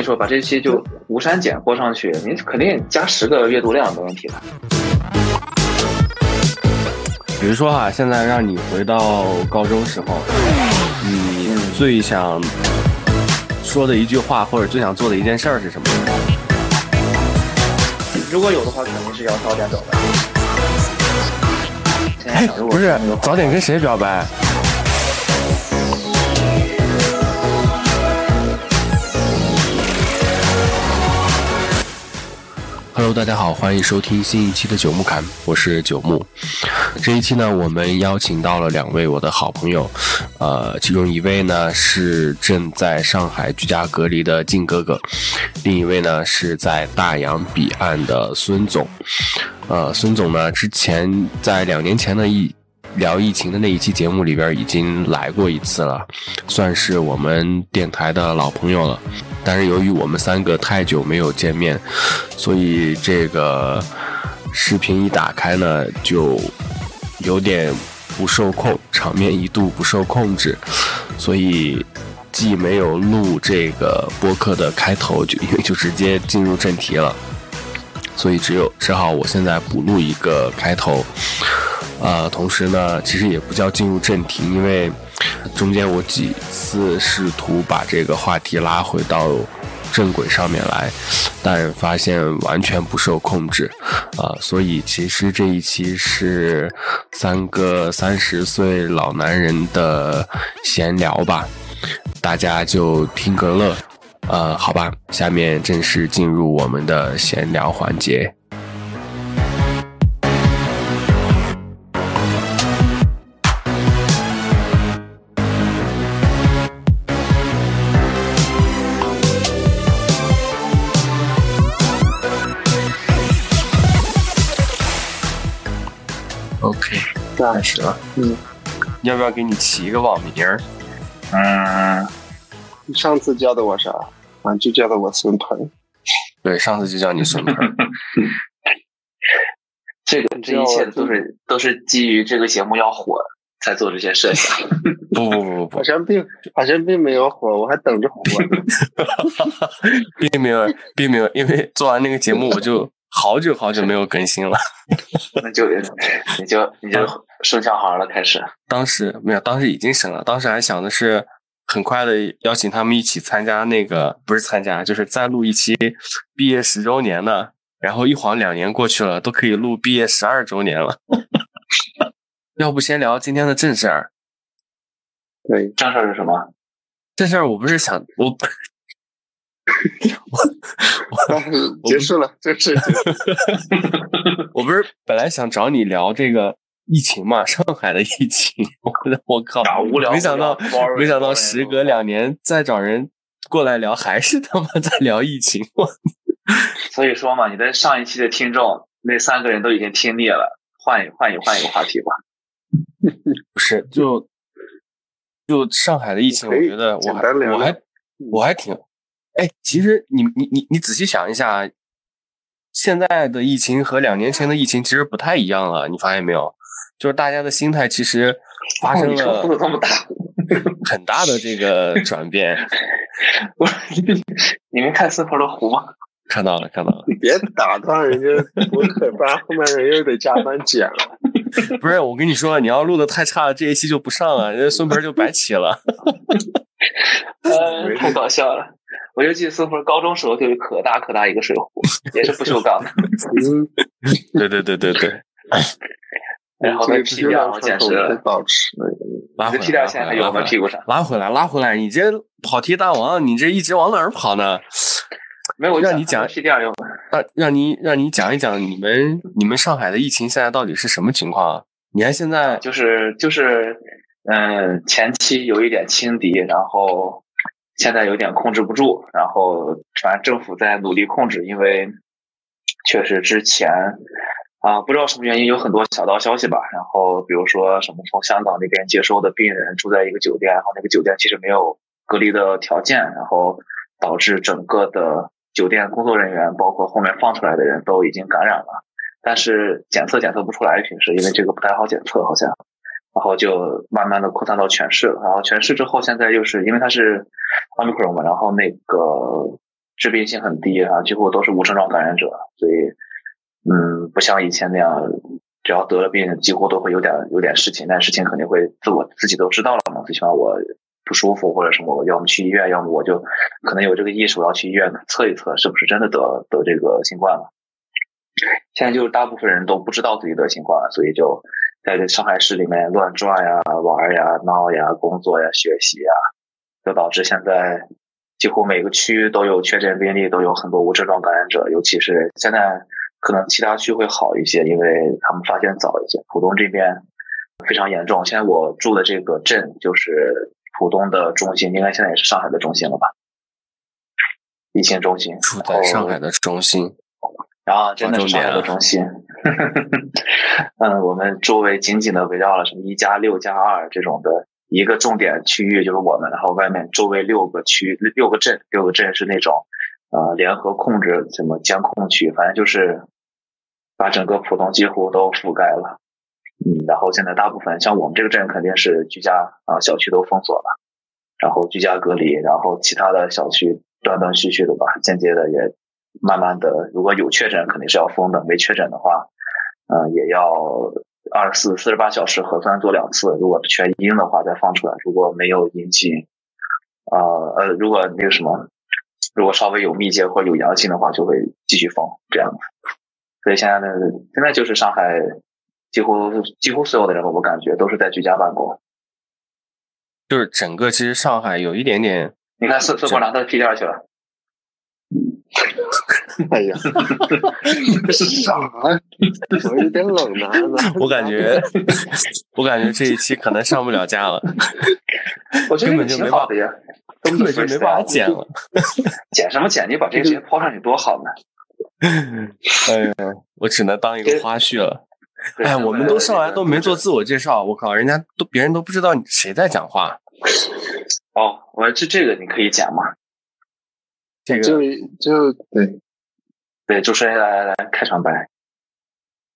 你说把这期就无删减播上去，你肯定加十个阅读量没问题的。比如说哈，现在让你回到高中时候，你最想说的一句话，或者最想做的一件事儿是什么？如果有的话，肯定是要早点表白。哎，不是，早点跟谁表白？Hello，大家好，欢迎收听新一期的九木侃，我是九木。这一期呢，我们邀请到了两位我的好朋友，呃，其中一位呢是正在上海居家隔离的靖哥哥，另一位呢是在大洋彼岸的孙总。呃，孙总呢之前在两年前的一聊疫情的那一期节目里边已经来过一次了，算是我们电台的老朋友了。但是由于我们三个太久没有见面，所以这个视频一打开呢，就有点不受控，场面一度不受控制，所以既没有录这个播客的开头，就因 为就直接进入正题了，所以只有只好我现在补录一个开头，呃，同时呢，其实也不叫进入正题，因为。中间我几次试图把这个话题拉回到正轨上面来，但发现完全不受控制，啊，所以其实这一期是三个三十岁老男人的闲聊吧，大家就听个乐，呃，好吧，下面正式进入我们的闲聊环节。开始了，嗯，要不要给你起一个网名儿？嗯，你上次叫的我啥？啊，就叫的我孙鹏。对，上次就叫你孙鹏。这个这一切都是都是基于这个节目要火才做这些设想。不不不不不，好像并好像并没有火，我还等着火呢。并没有，并没有，因为做完那个节目我就。好久好久没有更新了，那就 你就你就生小孩了，开始。当时没有，当时已经生了。当时还想的是很快的邀请他们一起参加那个，不是参加，就是再录一期毕业十周年的。然后一晃两年过去了，都可以录毕业十二周年了。要不先聊今天的正事儿？对，正事儿是什么？正事儿我不是想我。我我结束了，这是 我不是本来想找你聊这个疫情嘛，上海的疫情。我我靠，无聊，没想到没想到时隔两年再找人过来聊，还是他妈在聊疫情。所以说嘛，你的上一期的听众那三个人都已经听腻了，换一换一换一个话题吧。不是，就就上海的疫情，我觉得我还我还我还挺。哎，其实你你你你仔细想一下，现在的疫情和两年前的疫情其实不太一样了，你发现没有？就是大家的心态其实发生了很大的这个转变。我 你们看孙鹏的湖吗？看到了，看到了。你别打断人家，多可怕！后面人又得加班剪了。不是，我跟你说，你要录的太差了，这一期就不上了，人家孙鹏就白起了。呃，太搞笑了。我就记得孙鹏高中时候就有可大可大一个水壶，也是不锈钢的。嗯，对对对对对。然后那皮垫简直保持。拉回来，皮垫现在还有吗？屁股上？拉回来，拉回来！你这跑题大王，你这一直往哪儿跑呢？没有，让你讲皮垫用。让让你让你讲一讲你们你们上海的疫情现在到底是什么情况？你看现在就是就是嗯，前期有一点轻敌，然后。现在有点控制不住，然后反正政府在努力控制，因为确实之前啊不知道什么原因有很多小道消息吧，然后比如说什么从香港那边接收的病人住在一个酒店，然后那个酒店其实没有隔离的条件，然后导致整个的酒店工作人员包括后面放出来的人都已经感染了，但是检测检测不出来，平时因为这个不太好检测，好像。然后就慢慢的扩散到全市了，然后全市之后，现在又是因为它是奥密克戎嘛，然后那个致病性很低啊，几乎都是无症状感染者，所以嗯，不像以前那样，只要得了病，几乎都会有点有点事情，但事情肯定会自我自己都知道了嘛，最起码我不舒服或者什么，要么去医院，要么我就可能有这个意识，我要去医院测一测是不是真的得得这个新冠了。现在就是大部分人都不知道自己得新冠了，所以就在这上海市里面乱转呀、玩呀、闹呀、工作呀、学习呀，就导致现在几乎每个区都有确诊病例，都有很多无症状感染者。尤其是现在可能其他区会好一些，因为他们发现早一些。浦东这边非常严重，现在我住的这个镇就是浦东的中心，应该现在也是上海的中心了吧？疫情中心，住在上海的中心。啊，真的是上海的中心。嗯，我们周围紧紧的围绕了什么一加六加二这种的一个重点区域，就是我们，然后外面周围六个区、六个镇，六个镇是那种呃联合控制什么监控区，反正就是把整个浦东几乎都覆盖了。嗯，然后现在大部分像我们这个镇肯定是居家啊，小区都封锁了，然后居家隔离，然后其他的小区断断续续的吧，间接的也。慢慢的，如果有确诊，肯定是要封的；没确诊的话，嗯，也要二十四、四十八小时核酸做两次。如果全阴的话，再放出来；如果没有阴性，呃呃，如果那个什么，如果稍微有密接或者有阳性的话，就会继续封这样。所以现在呢，现在就是上海几乎几乎所有的人，我感觉都是在居家办公。就是整个其实上海有一点点，你看四四国拿到屁垫去了。哎呀，啥？我有点冷呢。我感觉，我感觉这一期可能上不了架了。我觉得根本就没办法呀，根本就没办法剪了。剪什么剪？你把这个直接抛上去多好呢！哎呀，我只能当一个花絮了。哎，我们都上来都没做自我介绍，我靠，人家都别人都不知道谁在讲话。哦，我这这个你可以剪吗？这个就就对对，主持人来来来，开场白。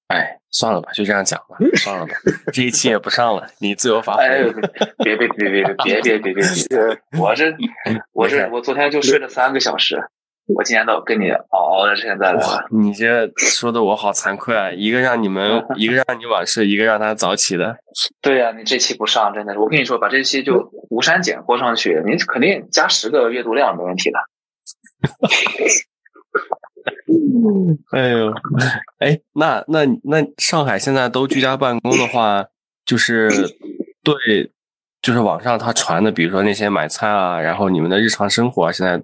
哎，算了吧，就这样讲吧，算了吧，这一期也不上了，你自由发哎挥。，别别别别别别别别别别！我这我这我昨天就睡了三个小时，我今天都跟你熬熬到现在了。，你这说的我好惭愧啊！一个让你们，一个让你晚睡，一个让他早起的。对呀、你这期不上，真的是，我跟你说，把这期就无删减播上去，你肯定加十个阅读量没问题的。哎呦，哎，那那那上海现在都居家办公的话，就是对，就是网上他传的，比如说那些买菜啊，然后你们的日常生活啊，现在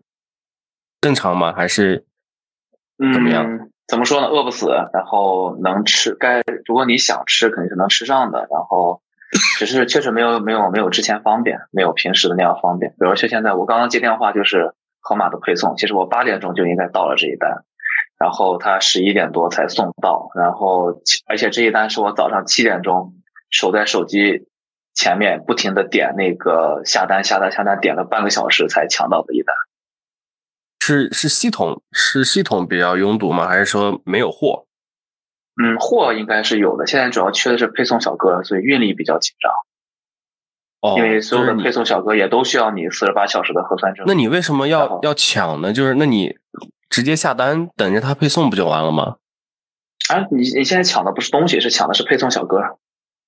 正常吗？还是嗯，怎么样？怎么说呢？饿不死，然后能吃，该如果你想吃，肯定是能吃上的。然后只是确实没有没有没有之前方便，没有平时的那样方便。比如说现在我刚刚接电话就是盒马的配送，其实我八点钟就应该到了这一单，然后他十一点多才送到，然后而且这一单是我早上七点钟守在手机前面不停的点那个下单下单下单，点了半个小时才抢到的一单。是是系统是系统比较拥堵吗？还是说没有货？嗯，货应该是有的，现在主要缺的是配送小哥，所以运力比较紧张。哦，因为所有的配送小哥也都需要你四十八小时的核酸证。那你为什么要要抢呢？就是那你直接下单等着他配送不就完了吗？啊，你你现在抢的不是东西，是抢的是配送小哥。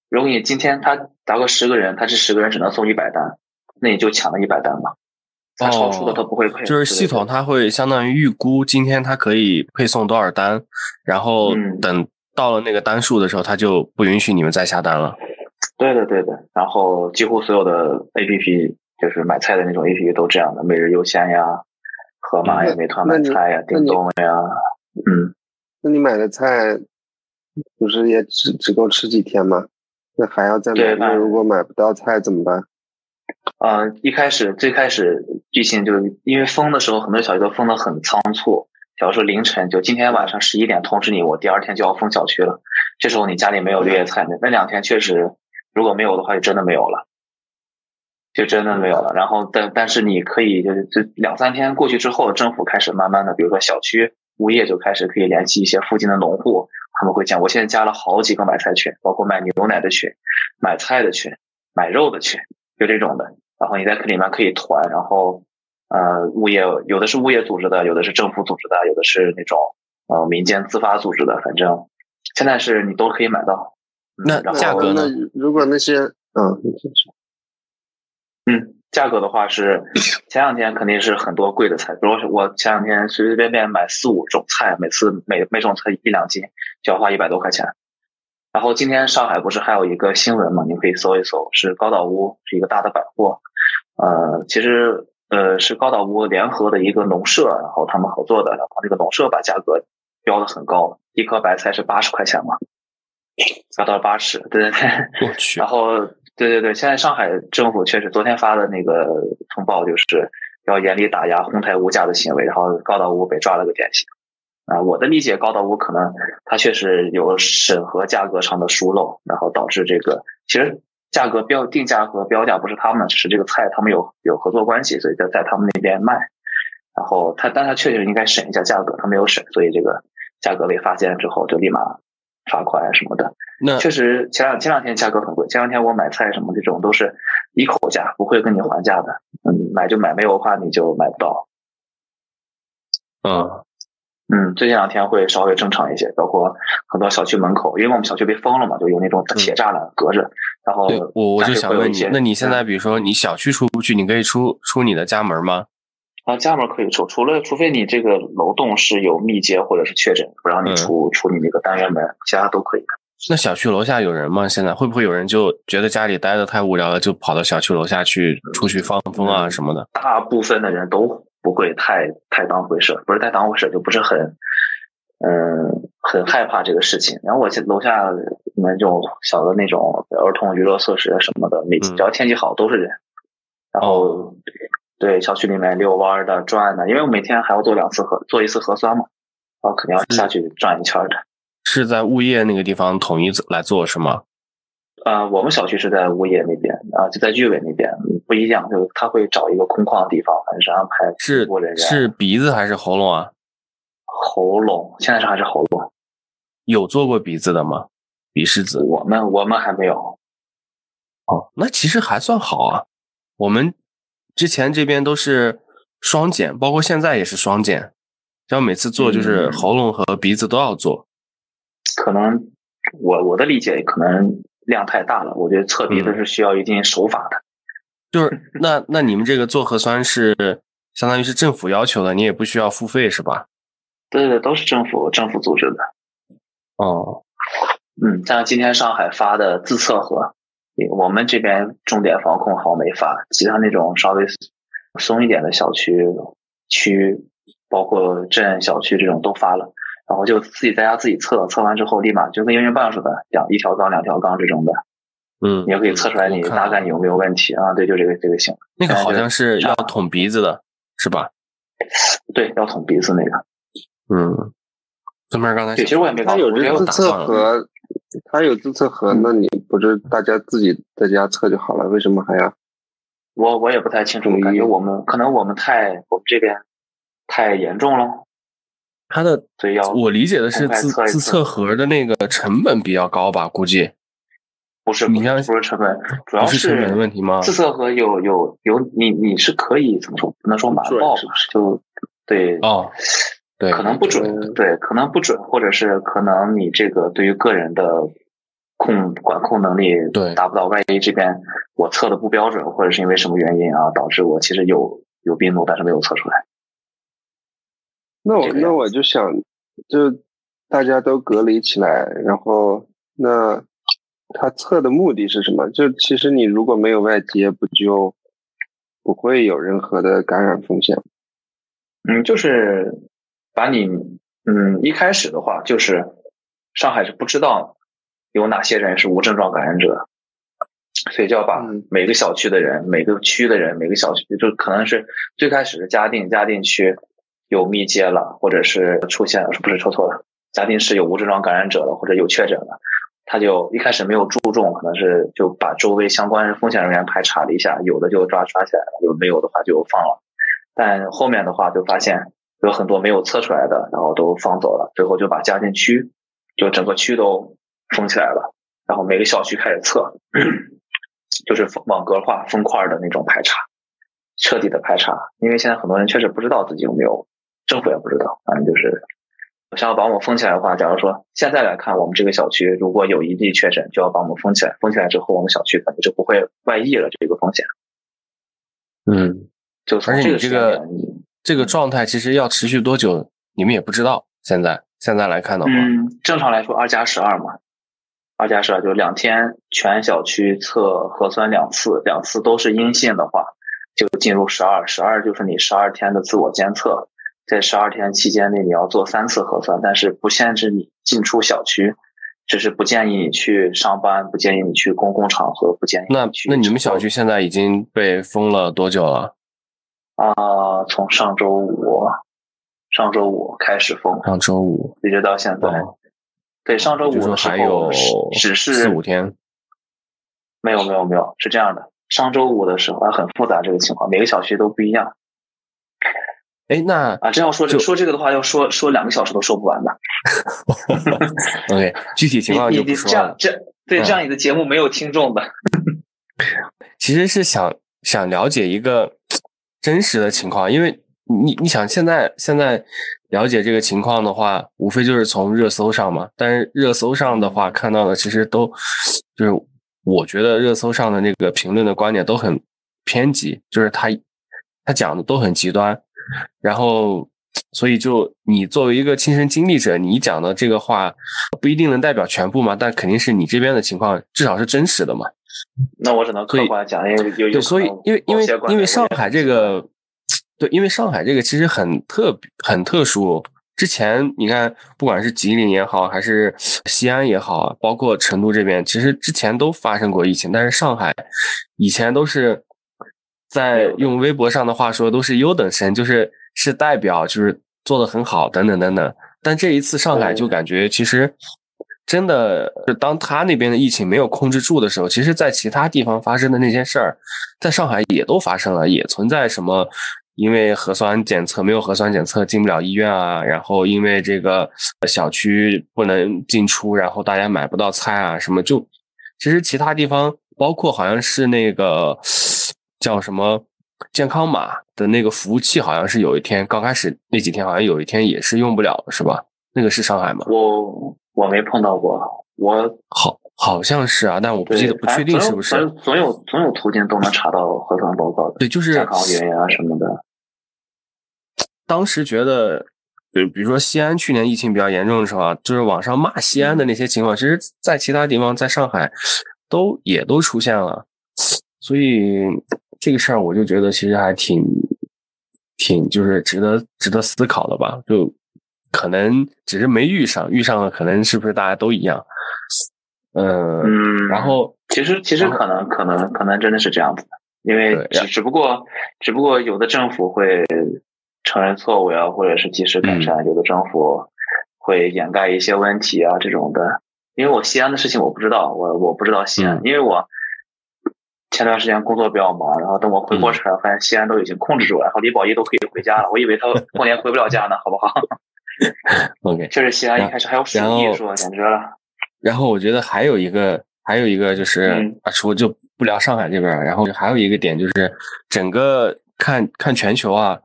如果你今天他达个十个人，他这十个人只能送一百单，那你就抢了一百单嘛。他超出的他不会配。哦就是系统它会相当于预估今天它可以配送多少单，然后嗯等到了那个单数的时候，他就不允许你们再下单了。对的对的。然后几乎所有的 A P P，就是买菜的那种 A P P 都这样的，每日优鲜呀、盒马呀、嗯美团买菜呀、叮咚呀，嗯。那你买的菜不是也只只够吃几天吗？那还要再买？对那那如果买不到菜怎么办？呃，一开始最开始疫情就是因为封的时候，很多小区都封的很仓促。假如说凌晨就今天晚上十一点通知你，我第二天就要封小区了，这时候你家里没有绿叶菜，那那两天确实如果没有的话，就真的没有了，就真的没有了。然后但但是你可以就是这两三天过去之后，政府开始慢慢的，比如说小区物业就开始可以联系一些附近的农户，他们会讲，我现在加了好几个买菜群，包括买牛奶的群、买菜的群、买肉的群，就这种的。然后你在里面可以团，然后呃，物业有的是物业组织的，有的是政府组织的，有的是那种呃民间自发组织的，反正现在是你都可以买到。那价格呢？如果那些嗯，嗯，价格的话是前两天肯定是很多贵的菜，比如说我前两天随随便便买四五种菜，每次每每种菜一两斤就要花一百多块钱。然后今天上海不是还有一个新闻嘛？你可以搜一搜，是高岛屋是一个大的百货，呃，其实。呃，是高岛屋联合的一个农舍，然后他们合作的，然后这个农舍把价格标的很高，一颗白菜是八十块钱嘛，达到了八十，对 对对，我去，然后对对对，现在上海政府确实昨天发的那个通报就是要严厉打压哄抬物价的行为，然后高岛屋被抓了个典型，啊，我的理解，高岛屋可能它确实有审核价格上的疏漏，然后导致这个其实。价格标定价和标价不是他们，只是这个菜他们有有合作关系，所以在在他们那边卖。然后他，但他确实应该审一下价格，他没有审，所以这个价格被发现之后就立马罚款什么的。那确实前两前两天价格很贵，前两天我买菜什么这种都是一口价，不会跟你还价的。嗯，买就买，没有的话你就买不到。嗯。嗯，最近两天会稍微正常一些，包括很多小区门口，因为我们小区被封了嘛，就有那种铁栅栏隔着。然后，我我就想问你，那你现在比如说你小区出不去，你可以出出你的家门吗？啊，家门可以出，除了除非你这个楼栋是有密接或者是确诊，不让你出出你那个单元门，其他都可以。那小区楼下有人吗？现在会不会有人就觉得家里待的太无聊了，就跑到小区楼下去出去放风啊什么的？大部分的人都。不会太太当回事，不是太当回事，就不是很，嗯，很害怕这个事情。然后我楼下你们这种小的那种儿童娱乐设施什么的，每只要天气好都是人。然后对小区里面遛弯的、转的，因为我每天还要做两次核做一次核酸嘛，然后肯定要下去转一圈的。是在物业那个地方统一来做是吗？呃，我们小区是在物业那边啊，就在居委那边，不一样，就是他会找一个空旷的地方，反正是安排是是鼻子还是喉咙啊？喉咙，现在是还是喉咙？有做过鼻子的吗？鼻拭子？我们我们还没有。哦，那其实还算好啊。我们之前这边都是双检，包括现在也是双检，要每次做就是喉咙和鼻子都要做。可能我我的理解可能。量太大了，我觉得测鼻子是需要一定手法的。就是 那那你们这个做核酸是相当于是政府要求的，你也不需要付费是吧？对对，都是政府政府组织的。哦，嗯，像今天上海发的自测盒，我们这边重点防控好没发，其他那种稍微松一点的小区区，包括镇小区这种都发了。然后就自己在家自己测，测完之后立马就跟验孕棒似的，两一条杠两条杠这种的，嗯，你也可以测出来你大概你有没有问题啊？对，就这个这个型。那个好像是要捅鼻子的，是吧？对，要捅鼻子那个。嗯，这边刚才其实我也没搞，他有自测盒，他有自测盒，那你不是大家自己在家测就好了？为什么还要？我我也不太清楚，感觉我们可能我们太我们这边太严重了。他的我理解的是自自测盒的那个成本比较高吧？估计不是，你像不是成本，主要是成本的问题吗？自测盒有有有，你你是可以怎么说？不能说瞒报，就对哦，对，可能不准，对，可能不准，或者是可能你这个对于个人的控管控能力对达不到，万一这边我测的不标准，或者是因为什么原因啊，导致我其实有有病毒，但是没有测出来。那我那我就想，就大家都隔离起来，然后那他测的目的是什么？就其实你如果没有外接，不就不会有任何的感染风险？嗯，就是把你嗯一开始的话，就是上海是不知道有哪些人是无症状感染者，所以就要把每个小区的人、每个区的人、每个小区，就可能是最开始是嘉定嘉定区。有密接了，或者是出现了，不是说错了，嘉定市有无症状感染者了，或者有确诊了，他就一开始没有注重，可能是就把周围相关风险人员排查了一下，有的就抓抓起来了，有没有的话就放了，但后面的话就发现有很多没有测出来的，然后都放走了，最后就把嘉定区就整个区都封起来了，然后每个小区开始测，就是网格化封块的那种排查，彻底的排查，因为现在很多人确实不知道自己有没有，政府也不知道，反正就是想要把我们封起来的话，假如说现在来看，我们这个小区如果有一例确诊，就要把我们封起来，封起来之后，我们小区可能就不会外溢了这个风险。嗯，就而且你这个你这个状态其实要持续多久，你们也不知道。现在现在来看的话，嗯，正常来说二加十二嘛，二加十二就两天，全小区测核酸两次，两次都是阴性的话，就进入十二，十二就是你十二天的自我监测，在十二天期间内你要做三次核酸，但是不限制你进出小区，只是不建议你去上班，不建议你去公共场合，不建议那你去那你们小区现在已经被封了多久了？啊、从上周五，上周五开始封，上周五，一直到现在。哦对，上周五的时还有候只是四五天。没有没有没有，是这样的。上周五的时候啊，很复杂这个情况，每个小区都不一样哎，那啊。真要说说这个的话，要说说两个小时都说不完的。OK，具体情况就不说了。这样这对嗯这样你的节目没有听众的。其实是想想了解一个真实的情况，因为你你想现在现在了解这个情况的话，无非就是从热搜上嘛。但是热搜上的话，看到的其实都就是我觉得热搜上的那个评论的观点都很偏激，就是他他讲的都很极端，然后。所以，就你作为一个亲身经历者，你讲的这个话不一定能代表全部嘛，但肯定是你这边的情况，至少是真实的嘛。那我只能客观讲，因为有有，所以因为因为因为上海这个。个，对，因为上海这个其实很特别很特殊。之前你看，不管是吉林也好，还是西安也好，包括成都这边，其实之前都发生过疫情，但是上海以前都是在用微博上的话说，都是优等生，就是是代表，就是做的很好，等等等等。但这一次上海就感觉其实。真的，就当他那边的疫情没有控制住的时候，其实，在其他地方发生的那些事儿，在上海也都发生了，也存在什么，因为核酸检测没有核酸检测进不了医院啊，然后因为这个小区不能进出，然后大家买不到菜啊，什么就，其实其他地方，包括好像是那个叫什么健康码的那个服务器，好像是有一天刚开始那几天，好像有一天也是用不了，是吧？那个是上海吗？我。我没碰到过，我好好像是啊，但我不记得，不确定是不是。总总有总有途径都能查到核酸报告的。对，就是健康原因啊什么的。当时觉得，比比如说西安去年疫情比较严重的时候啊，就是网上骂西安的那些情况，其实在其他地方，在上海都也都出现了。所以这个事儿，我就觉得其实还挺挺就是值得值得思考的吧，就。可能只是没遇上，遇上了可能是不是大家都一样？嗯嗯，然后其实其实可能可能可能真的是这样子的，因为只只不过只不过有的政府会承认错误呀，或者是及时改善；嗯、有的政府会掩盖一些问题啊这种的。因为我西安的事情我不知道，我我不知道西安，嗯、因为我前段时间工作比较忙，然后等我回过神来，发现西安都已经控制住了，然后李宝一都可以回家了，我以为他过年回不了家呢，好不好？OK，确实西安一开始还有鼠疫，说简直了。然后我觉得还有一个，还有一个就是、嗯、啊，除就不聊上海这边，然后还有一个点就是，整个看看全球啊，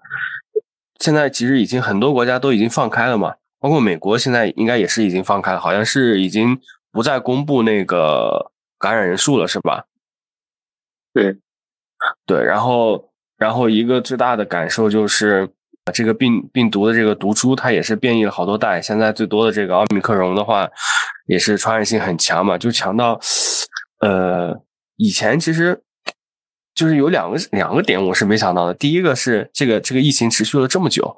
现在其实已经很多国家都已经放开了嘛，包括美国现在应该也是已经放开了，好像是已经不再公布那个感染人数了，是吧？对，对，然后然后一个最大的感受就是。这个病病毒的这个毒株，它也是变异了好多代。现在最多的这个奥密克戎的话，也是传染性很强嘛，就强到，呃，以前其实就是有两个两个点我是没想到的。第一个是这个这个疫情持续了这么久，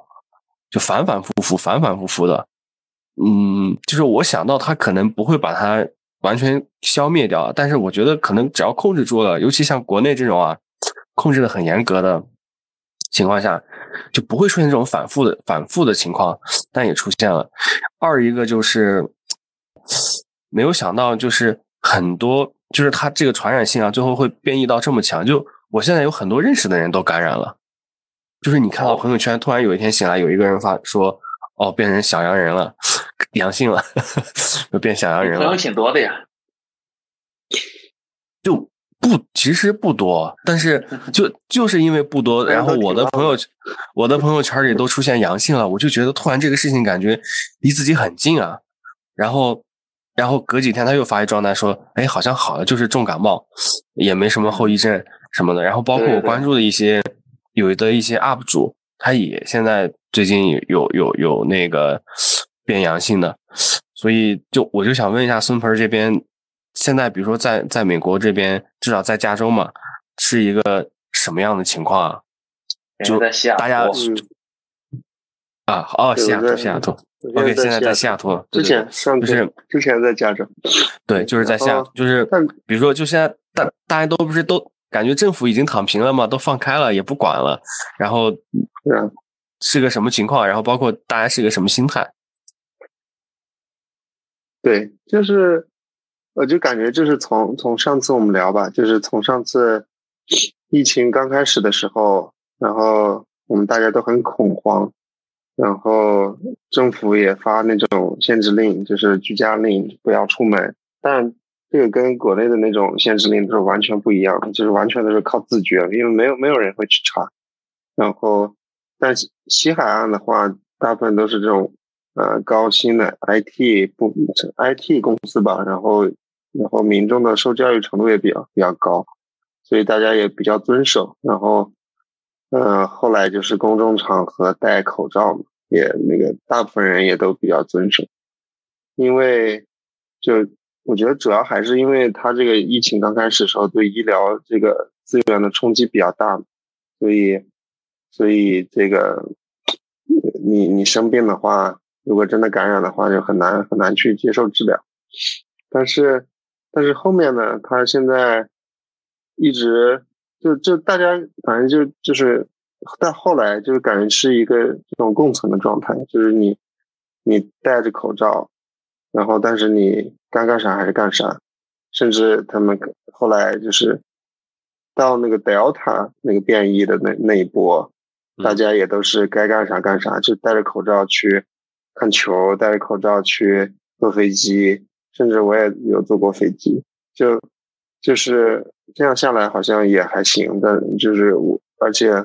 就反反复复、反反复复的，嗯，就是我想到它可能不会把它完全消灭掉，但是我觉得可能只要控制住了，尤其像国内这种啊，控制的很严格的情况下。就不会出现这种反复的反复的情况，但也出现了。二一个就是没有想到，就是很多就是它这个传染性啊，最后会变异到这么强。就我现在有很多认识的人都感染了，就是你看到朋友圈，突然有一天醒来，有一个人发说：“哦，变成小阳人了，阳性了，又变小阳人了。”朋友挺多的呀。就不，其实不多，但是 就就是因为不多，然后我的朋友，我的朋友圈里都出现阳性了，我就觉得突然这个事情感觉离自己很近啊。然后，然后隔几天他又发一状态说，哎，好像好了，就是重感冒，也没什么后遗症什么的。然后包括我关注的一些有的一些 UP 主，他也现在最近有有有那个 变阳性的，所以就我就想问一下孙鹏这边。现在，比如说在在美国这边，至少在加州嘛，是一个什么样的情况啊？就大家啊，哦，西雅图，西雅图，OK，现在在西雅图。之前上就是之前在加州，对，就是在西雅图，就是比如说，就现在大大家都不是都感觉政府已经躺平了嘛，都放开了，也不管了，然后是个什么情况？然后包括大家是个什么心态？对，就是。我就感觉就是从从上次我们聊吧，就是从上次疫情刚开始的时候，然后我们大家都很恐慌，然后政府也发那种限制令，就是居家令，不要出门。但这个跟国内的那种限制令都是完全不一样，就是完全都是靠自觉，因为没有没有人会去查。然后，但西海岸的话，大部分都是这种呃高薪的 IT 部 IT 公司吧，然后。然后民众的受教育程度也比较比较高，所以大家也比较遵守。然后，呃，后来就是公众场合戴口罩嘛，也那个大部分人也都比较遵守。因为，就我觉得主要还是因为他这个疫情刚开始的时候对医疗这个资源的冲击比较大，所以，所以这个你你生病的话，如果真的感染的话，就很难很难去接受治疗。但是。但是后面呢，他现在一直就就大家反正就就是到后来就是感觉是一个这种共存的状态，就是你你戴着口罩，然后但是你该干啥还是干啥，甚至他们后来就是到那个 Delta 那个变异的那那一波，大家也都是该干啥干啥，就戴着口罩去看球，戴着口罩去坐飞机。甚至我也有坐过飞机，就就是这样下来，好像也还行。但就是我，而且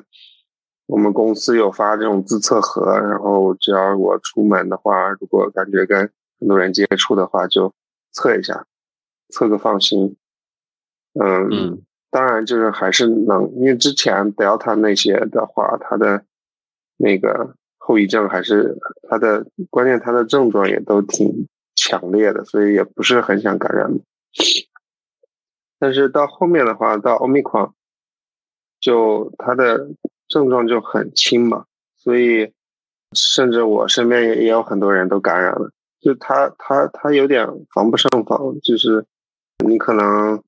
我们公司有发这种自测盒，然后只要我出门的话，如果感觉跟很多人接触的话，就测一下，测个放心。嗯，当然就是还是能，因为之前 Delta 那些的话，它的那个后遗症还是它的关键，它的症状也都挺。强烈的，所以也不是很想感染。但是到后面的话，到欧米狂，就它的症状就很轻嘛，所以甚至我身边也也有很多人都感染了。就他他他有点防不胜防，就是你可能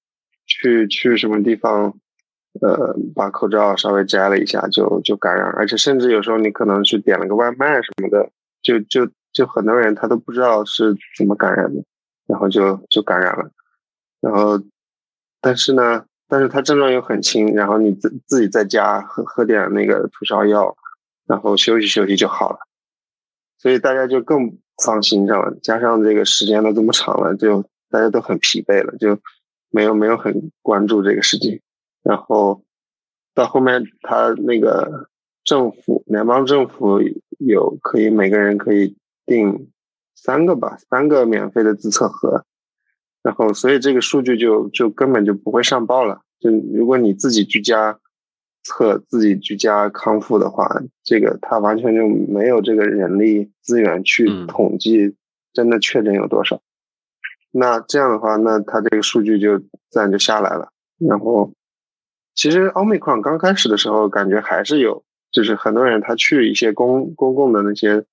去去什么地方，呃，把口罩稍微摘了一下就就感染，而且甚至有时候你可能去点了个外卖什么的，就就。就很多人他都不知道是怎么感染的，然后就就感染了，然后但是呢，但是他症状又很轻，然后你自自己在家喝喝点那个退烧药，然后休息休息就好了，所以大家就更放心上了，加上这个时间都这么长了，就大家都很疲惫了，就没有没有很关注这个事情，然后到后面他那个政府联邦政府有可以每个人可以。订三个吧，三个免费的自测盒，然后所以这个数据就就根本就不会上报了。就如果你自己居家测、自己居家康复的话，这个他完全就没有这个人力资源去统计真的确诊有多少。那这样的话，那它这个数据就自然就下来了。然后其实奥密克戎刚开始的时候，感觉还是有，就是很多人他去一些公公共的那些。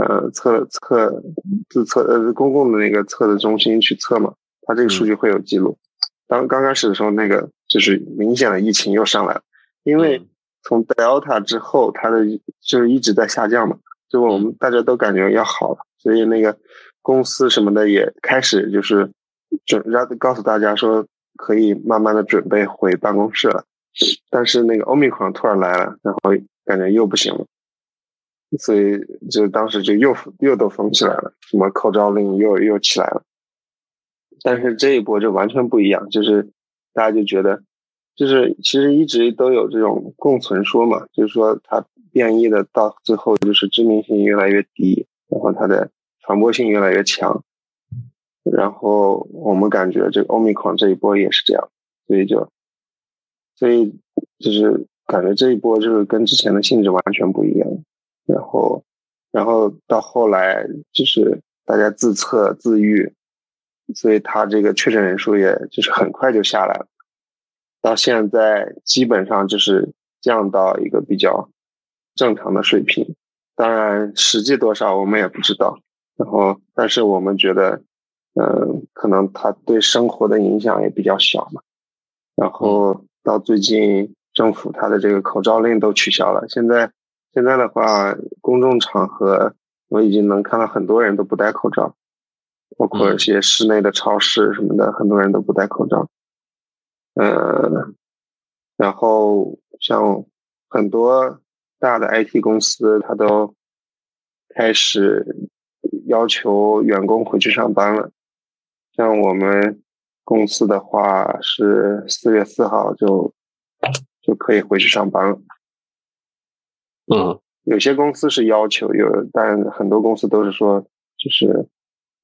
呃，测测自测呃，公共的那个测的中心去测嘛，他这个数据会有记录。当刚开始的时候，那个就是明显的疫情又上来了，因为从 Delta 之后，它的就是一直在下降嘛，就我们大家都感觉要好了，所以那个公司什么的也开始就是准让告诉大家说可以慢慢的准备回办公室了。但是那个 Omicron 突然来了，然后感觉又不行了。所以就当时就又又都封起来了，什么口罩令又又起来了。但是这一波就完全不一样，就是大家就觉得，就是其实一直都有这种共存说嘛，就是说它变异的到最后就是致命性越来越低，然后它的传播性越来越强。然后我们感觉这个欧米克这一波也是这样，所以就，所以就是感觉这一波就是跟之前的性质完全不一样。然后，然后到后来就是大家自测自愈，所以他这个确诊人数也就是很快就下来了，到现在基本上就是降到一个比较正常的水平。当然，实际多少我们也不知道。然后，但是我们觉得。嗯，可能他对生活的影响也比较小嘛。然后到最近，政府它的这个口罩令都取消了。现在现在的话，公众场合我已经能看到很多人都不戴口罩，包括一些室内的超市什么的，很多人都不戴口罩。嗯，然后像很多大的 IT 公司，它都开始要求员工回去上班了。像我们公司的话，是四月四号就就可以回去上班了。嗯，有些公司是要求有，但很多公司都是说，就是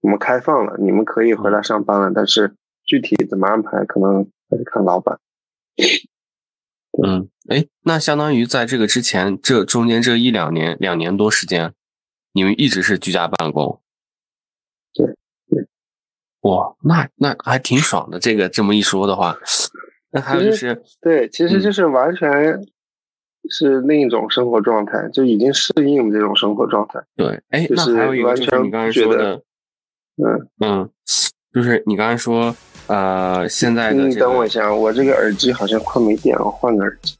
我们开放了，你们可以回来上班了，但是具体怎么安排，可能还是看老板。嗯，哎，那相当于在这个之前，这中间这一两年，两年多时间，你们一直是居家办公。哇，那那还挺爽的。这个这么一说的话，那还有就是，对，其实就是完全是另一种生活状态，就已经适应这种生活状态。对，哎，那还有一个就是你刚才说的，嗯嗯，就是你刚才说，呃，现在的。你等我一下，我这个耳机好像快没电了，换个耳机。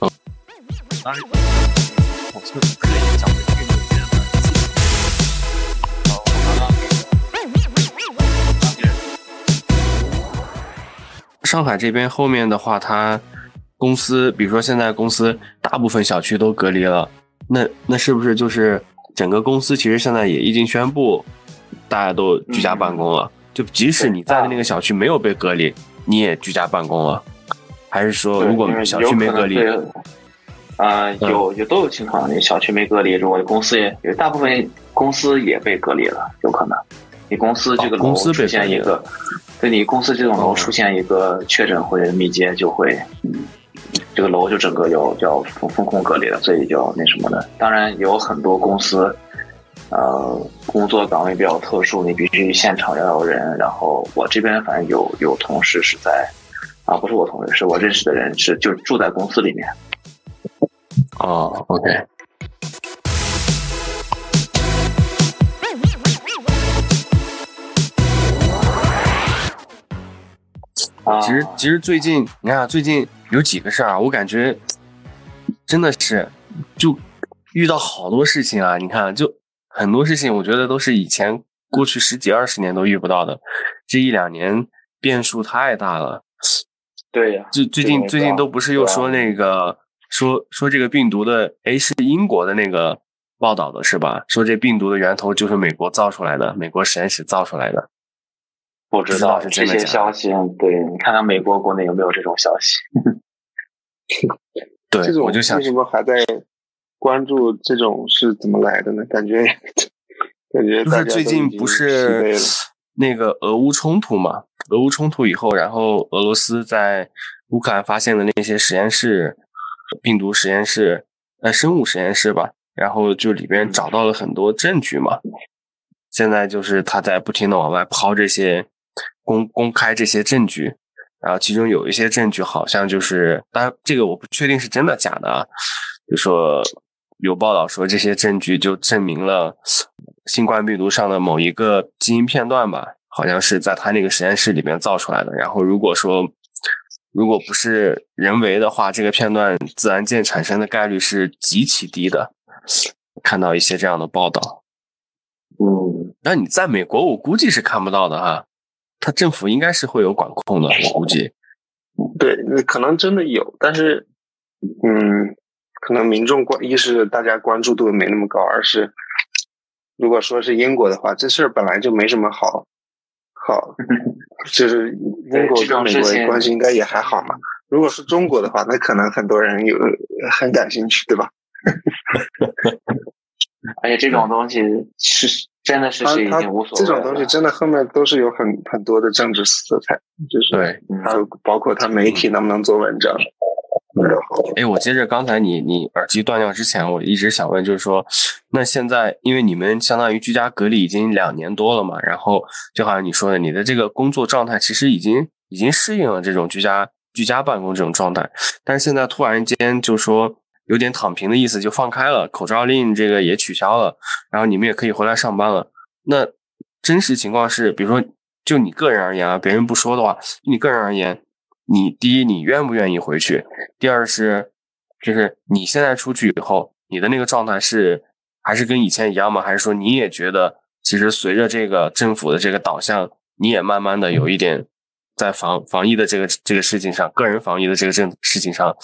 哦。上海这边后面的话，它公司，比如说现在公司大部分小区都隔离了，那那是不是就是整个公司其实现在也已经宣布大家都居家办公了？就即使你在的那个小区没有被隔离，你也居家办公了？还是说如果小区没隔离？啊，有有都有情况，你小区没隔离，如果公司也有大部分公司也被隔离了，有可能你公司这个公司出现一个。对你公司这栋楼出现一个确诊或者密接，就会，嗯，这个楼就整个要要封封控隔离了，所以就那什么的。当然有很多公司，呃，工作岗位比较特殊，你必须现场要有人。然后我这边反正有有同事是在，啊，不是我同事，是我认识的人，是就住在公司里面。哦，OK。其实，其实最近你看，最近有几个事儿啊，我感觉真的是就遇到好多事情啊。你看，就很多事情，我觉得都是以前过去十几二十年都遇不到的。这一两年变数太大了。对呀，最最近最近都不是又说那个说说这个病毒的，哎，是英国的那个报道的是吧？说这病毒的源头就是美国造出来的，美国实验室造出来的。不知道这些消息，对你看看美国国内有没有这种消息？对，我就想为什么还在关注这种是怎么来的呢？感觉感觉就是最近不是那个俄乌冲突嘛？俄乌冲突以后，然后俄罗斯在乌克兰发现的那些实验室、病毒实验室、呃生物实验室吧，然后就里边找到了很多证据嘛。现在就是他在不停的往外抛这些。公公开这些证据，然后其中有一些证据好像就是，当然这个我不确定是真的假的啊。就说有报道说这些证据就证明了新冠病毒上的某一个基因片段吧，好像是在他那个实验室里面造出来的。然后如果说如果不是人为的话，这个片段自然界产生的概率是极其低的。看到一些这样的报道，嗯，那你在美国我估计是看不到的哈。他政府应该是会有管控的，我估计。对，可能真的有，但是，嗯，可能民众关一是大家关注度没那么高，二是如果说是英国的话，这事儿本来就没什么好好，就是英国跟美国关系应该也还好嘛。如果是中国的话，那可能很多人有很感兴趣，对吧？而且这种东西是真的是是已经无所谓。这种东西真的后面都是有很很多的政治色彩，就是对，还有包括他媒体能不能做文章。哎，我接着刚才你你耳机断掉之前，我一直想问，就是说，那现在因为你们相当于居家隔离已经两年多了嘛，然后就好像你说的，你的这个工作状态其实已经已经适应了这种居家居家办公这种状态，但是现在突然间就说有点躺平的意思，就放开了，口罩令这个也取消了，然后你们也可以回来上班了。那真实情况是，比如说就你个人而言啊，别人不说的话，你个人而言。你第一，你愿不愿意回去？第二是，就是你现在出去以后，你的那个状态是还是跟以前一样吗？还是说你也觉得，其实随着这个政府的这个导向，你也慢慢的有一点在防防疫的这个这个事情上，个人防疫的这个政事情上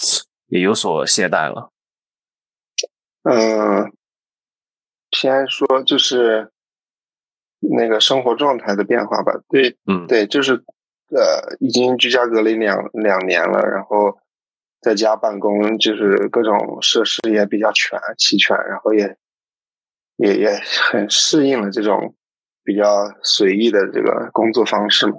也有所懈怠了？嗯，先说就是那个生活状态的变化吧。对，嗯，对，就是。呃，已经居家隔离两两年了，然后在家办公，就是各种设施也比较全齐全，然后也也也很适应了这种比较随意的这个工作方式嘛。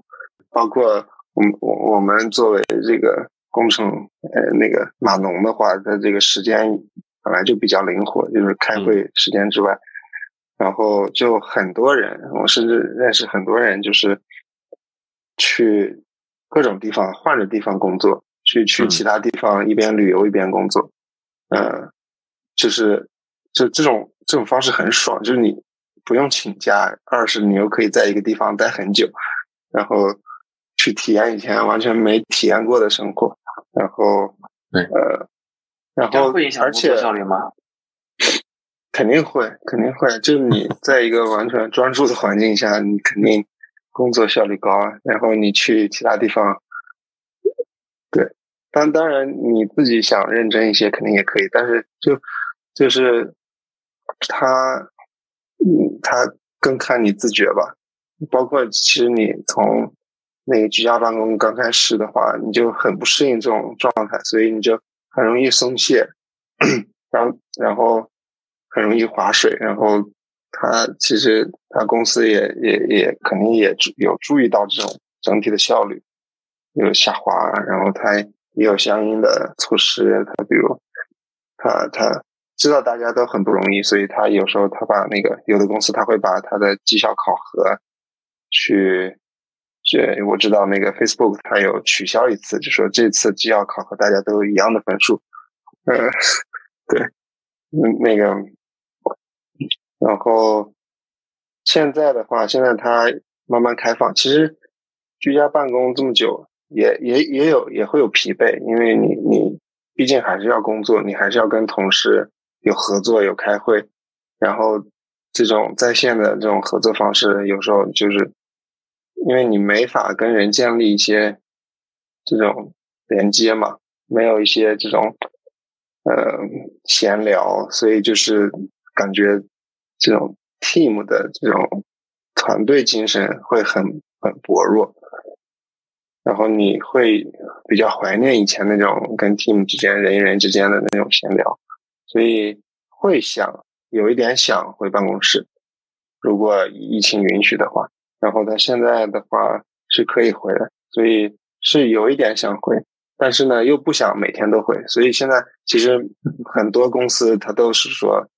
包括我们我我们作为这个工程呃那个码农的话，在这个时间本来就比较灵活，就是开会时间之外，然后就很多人，我甚至认识很多人，就是。去各种地方换着地方工作，去去其他地方一边旅游一边工作，嗯，就是就这种这种方式很爽，就是你不用请假，二是你又可以在一个地方待很久，然后去体验以前完全没体验过的生活，然后对。呃，然后而且效率吗？肯定会，肯定会，就是你 在一个完全专注的环境下，你肯定。工作效率高啊，然后你去其他地方，对，当当然你自己想认真一些肯定也可以，但是就就是他，嗯，他更看你自觉吧。包括其实你从那个居家办公刚开始的话，你就很不适应这种状态，所以你就很容易松懈，然后然后很容易划水，然后。他其实他公司也也也肯定也有注意到这种整体的效率有下滑，然后他也有相应的措施。他比如他他知道大家都很不容易，所以他有时候他把那个有的公司他会把他的绩效考核去，这我知道那个 Facebook 它有取消一次，就说这次绩效考核大家都一样的分数。嗯，对，嗯，那个。然后现在的话，现在它慢慢开放。其实居家办公这么久，也也也有也会有疲惫，因为你你毕竟还是要工作，你还是要跟同事有合作、有开会。然后这种在线的这种合作方式，有时候就是因为你没法跟人建立一些这种连接嘛，没有一些这种呃闲聊，所以就是感觉。这种 team 的这种团队精神会很很薄弱，然后你会比较怀念以前那种跟 team 之间人与人之间的那种闲聊，所以会想有一点想回办公室，如果疫情允许的话。然后他现在的话是可以回的，所以是有一点想回，但是呢又不想每天都回，所以现在其实很多公司他都是说。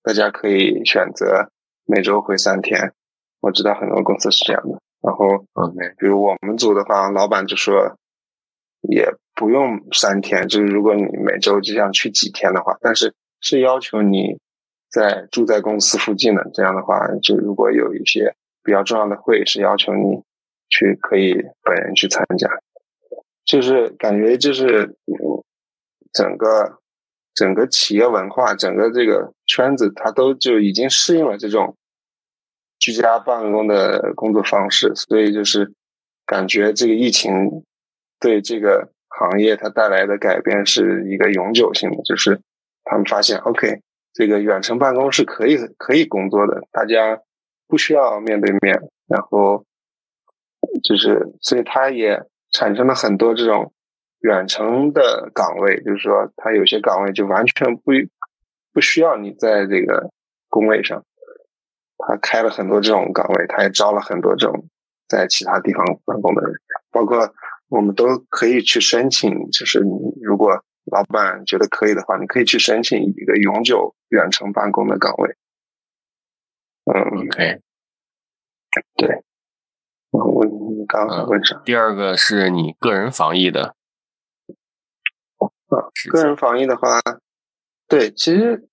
大家可以选择每周回三天，我知道很多公司是这样的。然后，OK，比如我们组的话，老板就说也不用三天，就是如果你每周只想去几天的话，但是是要求你在住在公司附近的。这样的话，就如果有一些比较重要的会，是要求你去可以本人去参加。就是感觉就是整个。整个企业文化，整个这个圈子，它都就已经适应了这种居家办公的工作方式，所以就是感觉这个疫情对这个行业它带来的改变是一个永久性的，就是他们发现，OK，这个远程办公是可以可以工作的，大家不需要面对面，然后就是所以它也产生了很多这种远程的岗位，就是说它有些岗位就完全不不需要你在这个工位上，他开了很多这种岗位，他也招了很多这种在其他地方办公的人，包括我们都可以去申请，就是你如果老板觉得可以的话，你可以去申请一个永久远程办公的岗位。嗯，OK，对。我刚刚问啥？第二个是你个人防疫的。啊，个人防疫的话，对，其实，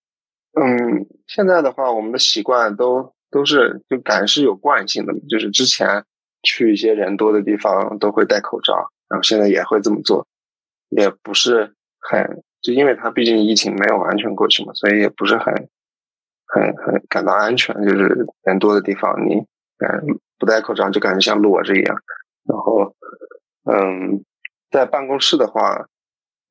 嗯，现在的话，我们的习惯都都是就感是有惯性的，就是之前去一些人多的地方都会戴口罩，然后现在也会这么做，也不是很，就因为它毕竟疫情没有完全过去嘛，所以也不是很很很感到安全，就是人多的地方你嗯。不戴口罩就感觉像裸着一样，然后，嗯，在办公室的话，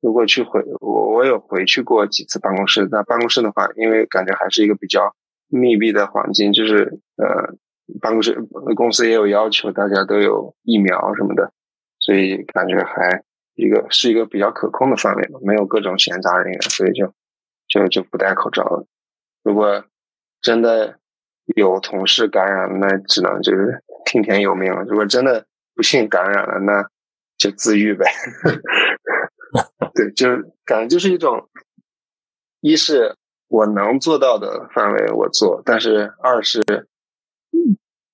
如果去回我我有回去过几次办公室，在办公室的话，因为感觉还是一个比较密闭的环境，就是呃，办公室公司也有要求，大家都有疫苗什么的，所以感觉还一个是一个比较可控的范围嘛，没有各种闲杂人员，所以就就就不戴口罩了。如果真的。有同事感染，那只能就是听天由命了。如果真的不幸感染了，那就自愈呗。对，就是感觉就是一种，一是我能做到的范围我做，但是二是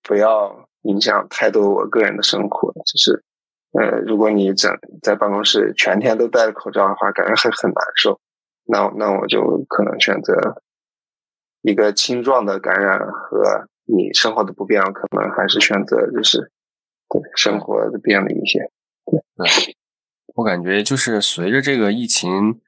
不要影响太多我个人的生活。就是，呃，如果你整在办公室全天都戴着口罩的话，感觉很很难受。那那我就可能选择。一个轻状的感染和你生活的不便，可能还是选择就是对生活的便利一些。对，我感觉就是随着这个疫情，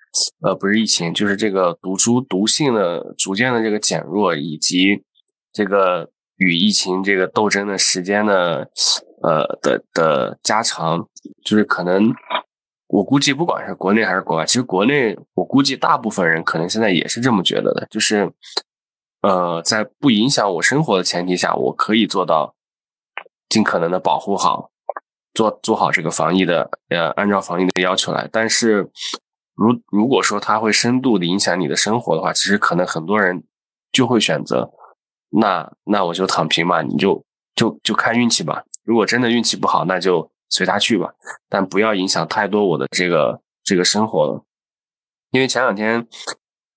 呃，不是疫情，就是这个毒株毒性的逐渐的这个减弱，以及这个与疫情这个斗争的时间的呃的的加长，就是可能我估计不管是国内还是国外，其实国内我估计大部分人可能现在也是这么觉得的，就是。呃，在不影响我生活的前提下，我可以做到尽可能的保护好，做做好这个防疫的，呃，按照防疫的要求来。但是，如如果说它会深度的影响你的生活的话，其实可能很多人就会选择，那那我就躺平吧，你就就就看运气吧。如果真的运气不好，那就随他去吧，但不要影响太多我的这个这个生活了。因为前两天，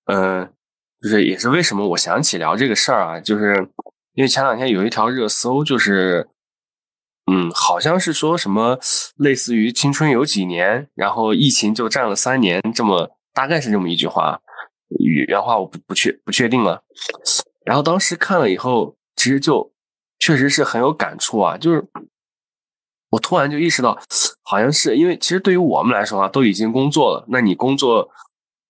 嗯。就是也是为什么我想起聊这个事儿啊，就是因为前两天有一条热搜，就是嗯，好像是说什么类似于青春有几年，然后疫情就占了三年，这么大概是这么一句话，原话我不不确不确定了。然后当时看了以后，其实就确实是很有感触啊，就是我突然就意识到，好像是因为其实对于我们来说啊，都已经工作了，那你工作。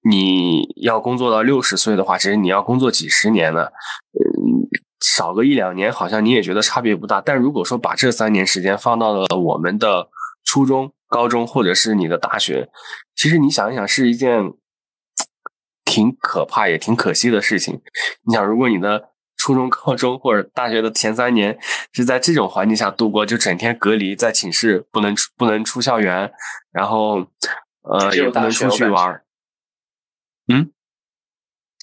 你要工作到六十岁的话，其实你要工作几十年呢？嗯，少个一两年，好像你也觉得差别不大。但如果说把这三年时间放到了我们的初中、高中，或者是你的大学，其实你想一想，是一件挺可怕也挺可惜的事情。你想，如果你的初中、高中或者大学的前三年是在这种环境下度过，就整天隔离在寝室，不能出不能出校园，然后呃也不能出去玩。嗯，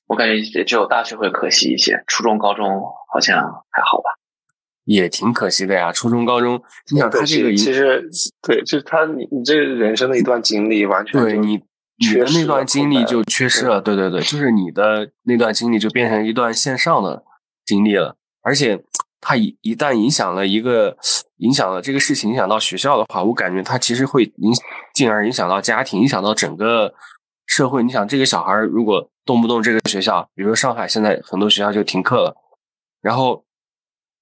我感觉也只有大学会可惜一些，初中、高中好像还好吧。也挺可惜的呀，初中、高中，你想他这个其实对，就是他你你这人生的一段经历，完全对你你的那段经历就缺失了。对对对，就是你的那段经历就变成一段线上的经历了，而且他一一旦影响了一个影响了这个事情，影响到学校的话，我感觉他其实会影进而影响到家庭，影响到整个。社会，你想这个小孩如果动不动这个学校，比如说上海现在很多学校就停课了，然后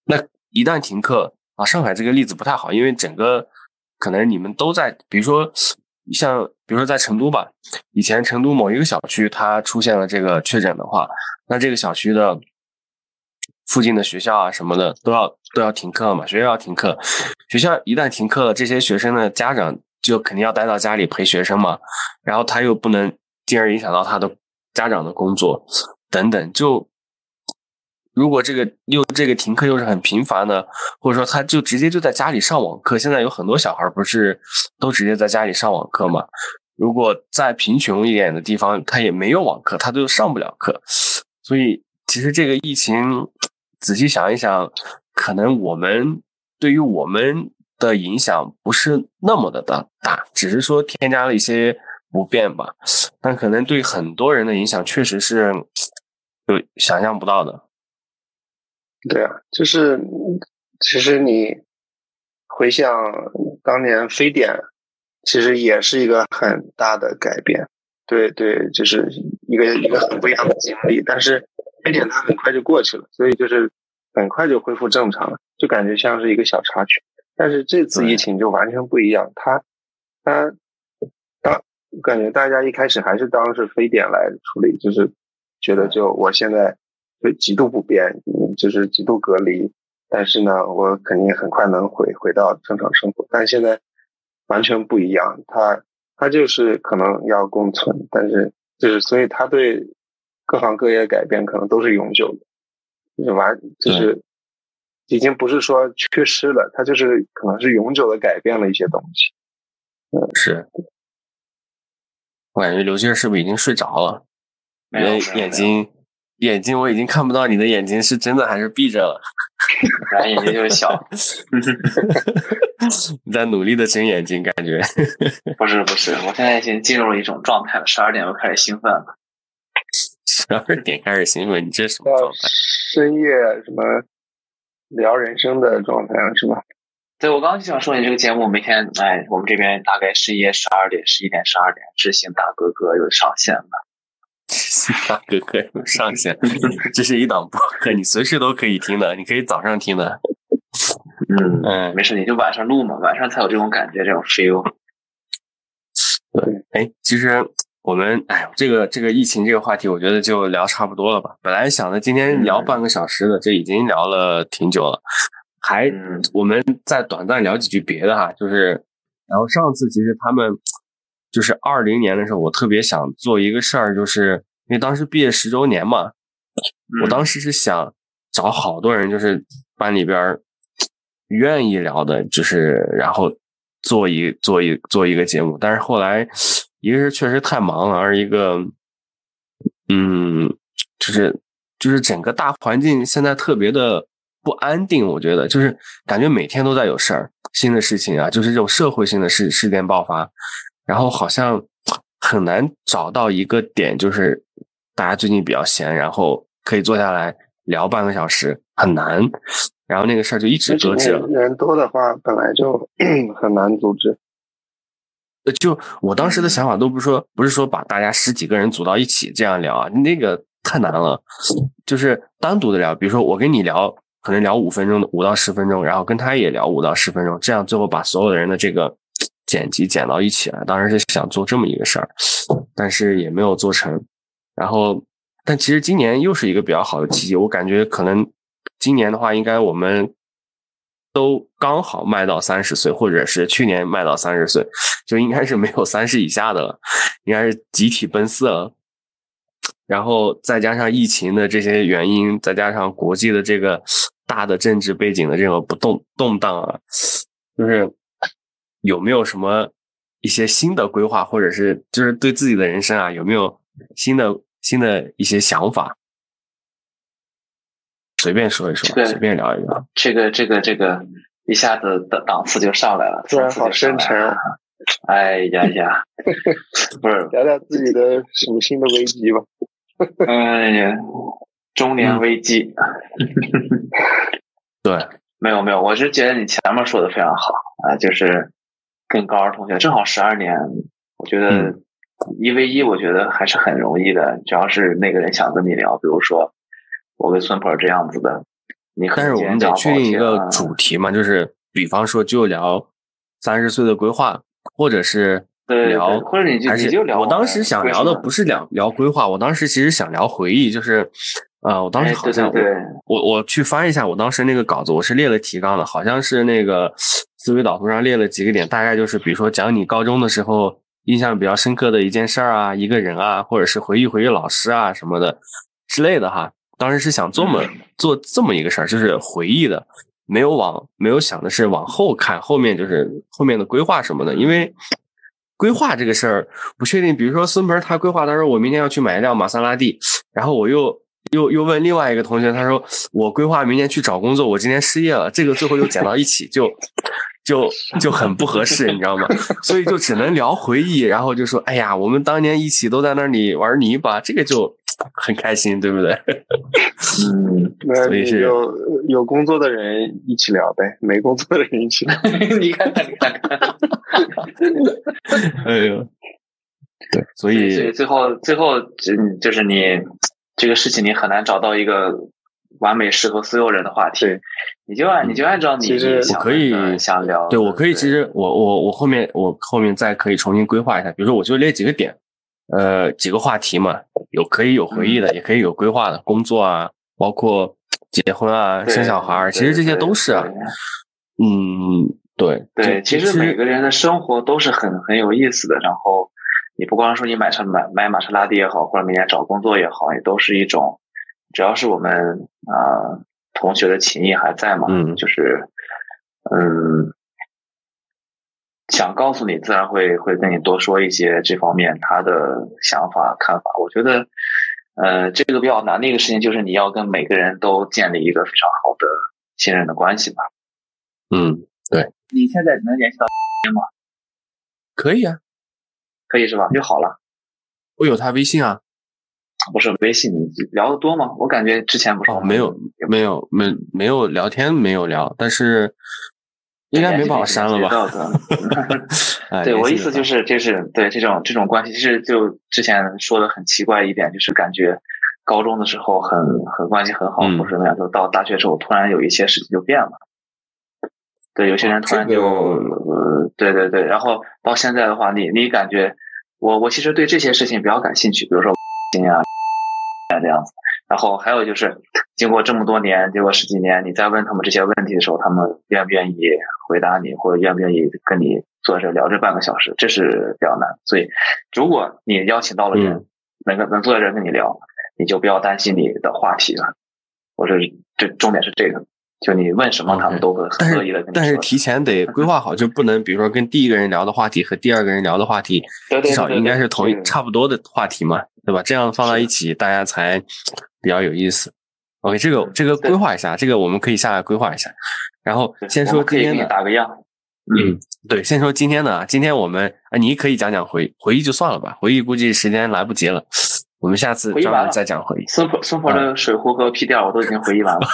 那一旦停课啊，上海这个例子不太好，因为整个可能你们都在，比如说像比如说在成都吧，以前成都某一个小区它出现了这个确诊的话，那这个小区的附近的学校啊什么的都要都要停课嘛，学校要停课，学校一旦停课了，这些学生的家长。就肯定要待到家里陪学生嘛，然后他又不能进而影响到他的家长的工作等等，就如果这个又这个停课又是很频繁的，或者说他就直接就在家里上网课，现在有很多小孩不是都直接在家里上网课嘛？如果在贫穷一点的地方，他也没有网课，他都上不了课。所以其实这个疫情，仔细想一想，可能我们对于我们的影响不是那么的大，大，只是说添加了一些不变吧。但可能对很多人的影响，确实是有想象不到的。对啊，就是其实你回想当年非典，其实也是一个很大的改变。对对，就是一个一个很不一样的经历。但是非典它很快就过去了，所以就是很快就恢复正常了，就感觉像是一个小插曲。但是这次疫情就完全不一样，它它当感觉大家一开始还是当是非典来处理，就是觉得就我现在。就极度不便，嗯，就是极度隔离。但是呢，我肯定很快能回回到正常生活。但现在完全不一样，它它就是可能要共存，但是就是所以它对各行各业改变可能都是永久的，就是完就是已经不是说缺失了，它就是可能是永久的改变了一些东西。嗯，是。我感觉刘星是不是已经睡着了？没眼睛。眼睛我已经看不到你的眼睛是真的还是闭着了，然后眼睛就是小，你在努力的睁眼睛，感觉 不是不是，我现在已经进入了一种状态了，十二点又开始兴奋了，十二点开始兴奋，你这什么状态？深夜什么聊人生的状态是吧？对，我刚刚就想说，你这个节目每天，哎，我们这边大概深夜十二点、十一点、十二点，知行大哥哥又上线了。大哥哥上线，这是一档播客，你随时都可以听的，你可以早上听的。嗯嗯，没事，你就晚上录嘛，晚上才有这种感觉，这种 feel。对，哎，其实我们哎，这个这个疫情这个话题，我觉得就聊差不多了吧。本来想着今天聊半个小时的，这已经聊了挺久了，还我们再短暂聊几句别的哈，就是，然后上次其实他们。就是二零年的时候，我特别想做一个事儿，就是因为当时毕业十周年嘛，我当时是想找好多人，就是班里边愿意聊的，就是然后做一做一做一个节目。但是后来，一个是确实太忙了，而一个，嗯，就是就是整个大环境现在特别的不安定，我觉得就是感觉每天都在有事儿，新的事情啊，就是这种社会性的事事件爆发。然后好像很难找到一个点，就是大家最近比较闲，然后可以坐下来聊半个小时，很难。然后那个事儿就一直搁置了。人多的话，本来就 很难组织。就我当时的想法都不是说，不是说把大家十几个人组到一起这样聊啊，那个太难了。就是单独的聊，比如说我跟你聊，可能聊五分钟，五到十分钟，然后跟他也聊五到十分钟，这样最后把所有的人的这个。剪辑剪到一起来，当时是想做这么一个事儿，但是也没有做成。然后，但其实今年又是一个比较好的契机，我感觉可能今年的话，应该我们都刚好迈到三十岁，或者是去年迈到三十岁，就应该是没有三十以下的了，应该是集体奔四了。然后再加上疫情的这些原因，再加上国际的这个大的政治背景的这种不动动荡啊，就是。有没有什么一些新的规划，或者是就是对自己的人生啊，有没有新的新的一些想法？随便说一说，随便聊一聊。这个这个这个一下子的档次就上来了，突然好深沉啊！哎呀呀，不是聊聊自己的什么新的危机吧？哎呀，中年危机。对，没有没有，我是觉得你前面说的非常好啊，就是。跟高二同学正好十二年，我觉得一 v 一，我觉得还是很容易的。只要是那个人想跟你聊，比如说我跟孙鹏这样子的，你但是我们得确定一个主题嘛，就是比方说就聊三十岁的规划，或者是聊，或者你就你就聊我当时想聊的不是聊聊规划，我当时其实想聊回忆，就是啊，我当时好像我我去翻一下我当时那个稿子，我是列了提纲的，好像是那个。思维导图上列了几个点，大概就是比如说讲你高中的时候印象比较深刻的一件事儿啊，一个人啊，或者是回忆回忆老师啊什么的之类的哈。当时是想这么做这么一个事儿，就是回忆的，没有往没有想的是往后看，后面就是后面的规划什么的，因为规划这个事儿不确定。比如说孙鹏他规划，他说我明天要去买一辆玛莎拉蒂，然后我又又又问另外一个同学，他说我规划明年去找工作，我今天失业了，这个最后又剪到一起，就就就很不合适，你知道吗？所以就只能聊回忆，然后就说，哎呀，我们当年一起都在那里玩泥巴，这个就。很开心，对不对？嗯，那有有工作的人一起聊呗，没工作的人一起聊。你看看，你看看。哎呦，对，所以所以最后最后就就是你这个事情，你很难找到一个完美适合所有人的话题。你就按你就按照你我可以想聊，对我可以其实我我我后面我后面再可以重新规划一下，比如说我就列几个点。呃，几个话题嘛，有可以有回忆的，也可以有规划的，工作啊，包括结婚啊，生小孩，其实这些都是啊。嗯，对对，其实每个人的生活都是很很有意思的。然后你不光说你买车买买玛莎拉蒂也好，或者明年找工作也好，也都是一种，只要是我们啊同学的情谊还在嘛，嗯，就是嗯。想告诉你，自然会会跟你多说一些这方面他的想法看法。我觉得，呃，这个比较难的一个事情就是你要跟每个人都建立一个非常好的信任的关系吧。嗯，对。你现在能联系到吗？可以啊，可以是吧？就好了。我有他微信啊。不是微信，聊的多吗？我感觉之前不是。哦，没有，没有，没没有聊天，没有聊，但是。应该没把我删了吧？对我意思就是，就是对这种这种关系，其实就之前说的很奇怪一点，就是感觉高中的时候很很关系很好，或者怎么样，就到大学之后突然有一些事情就变了。对，有些人突然就，呃，对对对，然后到现在的话，你你感觉我我其实对这些事情比较感兴趣，比如说心啊这样子。然后还有就是，经过这么多年，经过十几年，你再问他们这些问题的时候，他们愿不愿意回答你，或者愿不愿意跟你坐着聊这半个小时，这是比较难。所以，如果你邀请到了人，能能坐在这跟你聊，你就不要担心你的话题了。我说这重点是这个，就你问什么，他们都会很乐意的跟你说。但是提前得规划好，就不能比如说跟第一个人聊的话题和第二个人聊的话题，至少应该是同一差不多的话题嘛，对吧？这样放到一起，大家才。比较有意思，OK，这个这个规划一下，这个我们可以下来规划一下。然后先说今天的，打个样。嗯，对，先说今天的啊，今天我们啊，你可以讲讲回回忆就算了吧，回忆估计时间来不及了，我们下次专门再讲回忆。孙婆孙婆的水壶和皮垫我都已经回忆完了。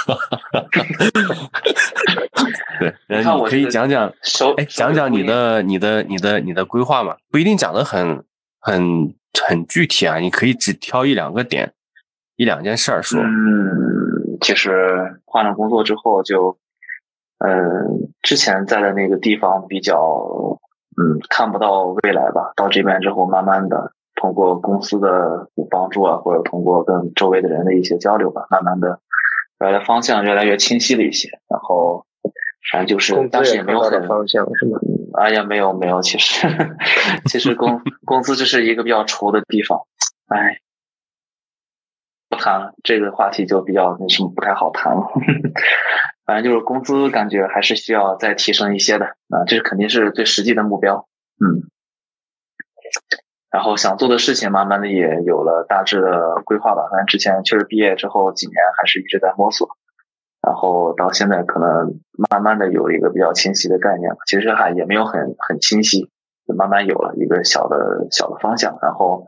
对，你可以讲讲，哎，讲讲你的你的你的你的规划嘛，不一定讲的很很很具体啊，你可以只挑一两个点。一两件事儿说，嗯，其实换了工作之后，就，嗯，之前在的那个地方比较，嗯，看不到未来吧。到这边之后，慢慢的通过公司的帮助啊，或者通过跟周围的人的一些交流吧，慢慢的，未来方向越来越清晰了一些。然后，反正就是，但是也没有很方向是吗？哎呀，没有没有，其实，其实公公司这是一个比较愁的地方，哎。不谈了，这个话题就比较那什么不太好谈了。反正就是工资感觉还是需要再提升一些的啊，这是肯定是最实际的目标。嗯，然后想做的事情慢慢的也有了大致的规划吧。反正之前确实毕业之后几年还是一直在摸索，然后到现在可能慢慢的有一个比较清晰的概念。其实还也没有很很清晰，就慢慢有了一个小的小的方向，然后。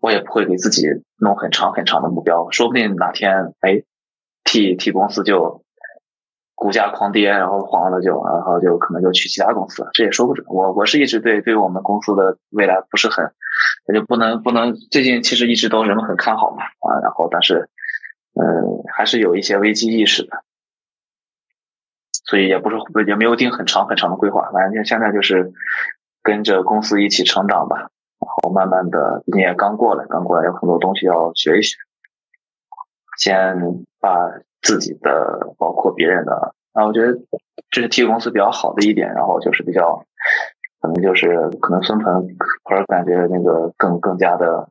我也不会给自己弄很长很长的目标，说不定哪天哎替替公司就股价狂跌，然后黄了就，然后就可能就去其他公司了，这也说不准。我我是一直对对我们公司的未来不是很，那就不能不能最近其实一直都人们很看好嘛啊，然后但是嗯还是有一些危机意识的，所以也不是也没有定很长很长的规划，反正现在就是跟着公司一起成长吧。然后慢慢的，你也刚过来，刚过来有很多东西要学一学。先把自己的，包括别人的，啊，我觉得这是 T 公司比较好的一点。然后就是比较，可能就是可能孙鹏或者感觉那个更更加的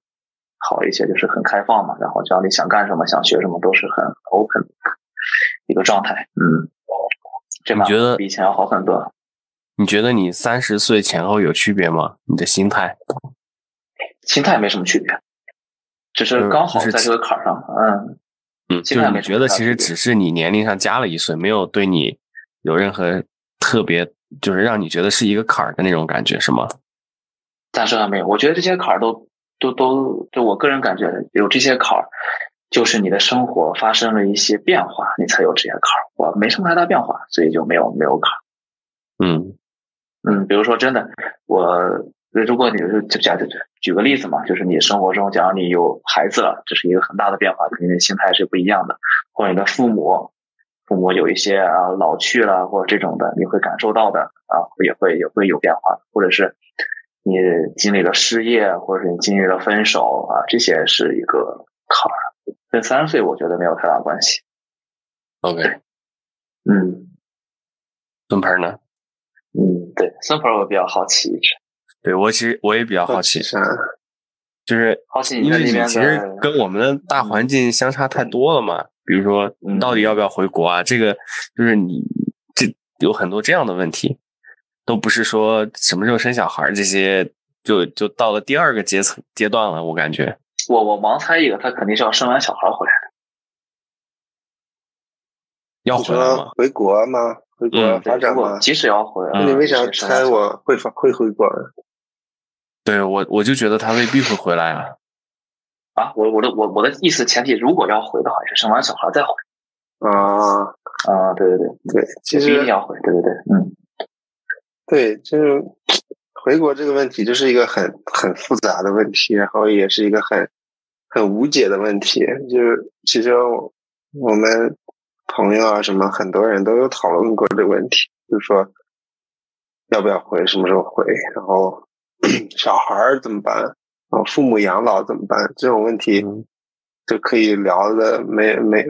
好一些，就是很开放嘛，然后只要你想干什么、想学什么，都是很 open 一个状态。嗯，这你觉得比以前要好很多？你觉得你三十岁前后有区别吗？你的心态？心态没什么区别，只是刚好在这个坎儿上。嗯嗯，就是你觉得其实只是你年龄上加了一岁，没有对你有任何特别，就是让你觉得是一个坎儿的那种感觉，是吗？暂时还没有，我觉得这些坎儿都都都，就我个人感觉，有这些坎儿，就是你的生活发生了一些变化，你才有这些坎儿。我没什么太大变化，所以就没有没有坎儿。嗯嗯，比如说真的，我。如果你是就假举举个例子嘛，就是你生活中，假如你有孩子了，这是一个很大的变化，肯定心态是不一样的。或者你的父母，父母有一些啊老去了或者这种的，你会感受到的啊，也会也会有变化。或者是你经历了失业，或者是你经历了分手啊，这些是一个坎儿。跟三岁我觉得没有太大关系。OK，嗯，孙鹏呢？嗯，对，孙鹏我比较好奇一直。对我其实我也比较好奇，就是，因为你其实跟我们的大环境相差太多了嘛。比如说，你到底要不要回国啊？这个就是你这有很多这样的问题，都不是说什么时候生小孩这些，就就到了第二个阶层阶段了。我感觉，我我盲猜一个，他肯定是要生完小孩回来的，要回来吗？回国吗？回国发展吗？即使要回，那你为啥猜我会发会回国？对我，我就觉得他未必会回来啊！啊，我我的我我的意思前提，如果要回的话，是生完小孩再回。啊啊，对对对对，其实一定要回，对对对，嗯，对，就是回国这个问题，就是一个很很复杂的问题，然后也是一个很很无解的问题。就是其实我们朋友啊，什么很多人都有讨论过这个问题，就是说要不要回，什么时候回，然后。小孩儿怎么办？啊，父母养老怎么办？这种问题就可以聊的没没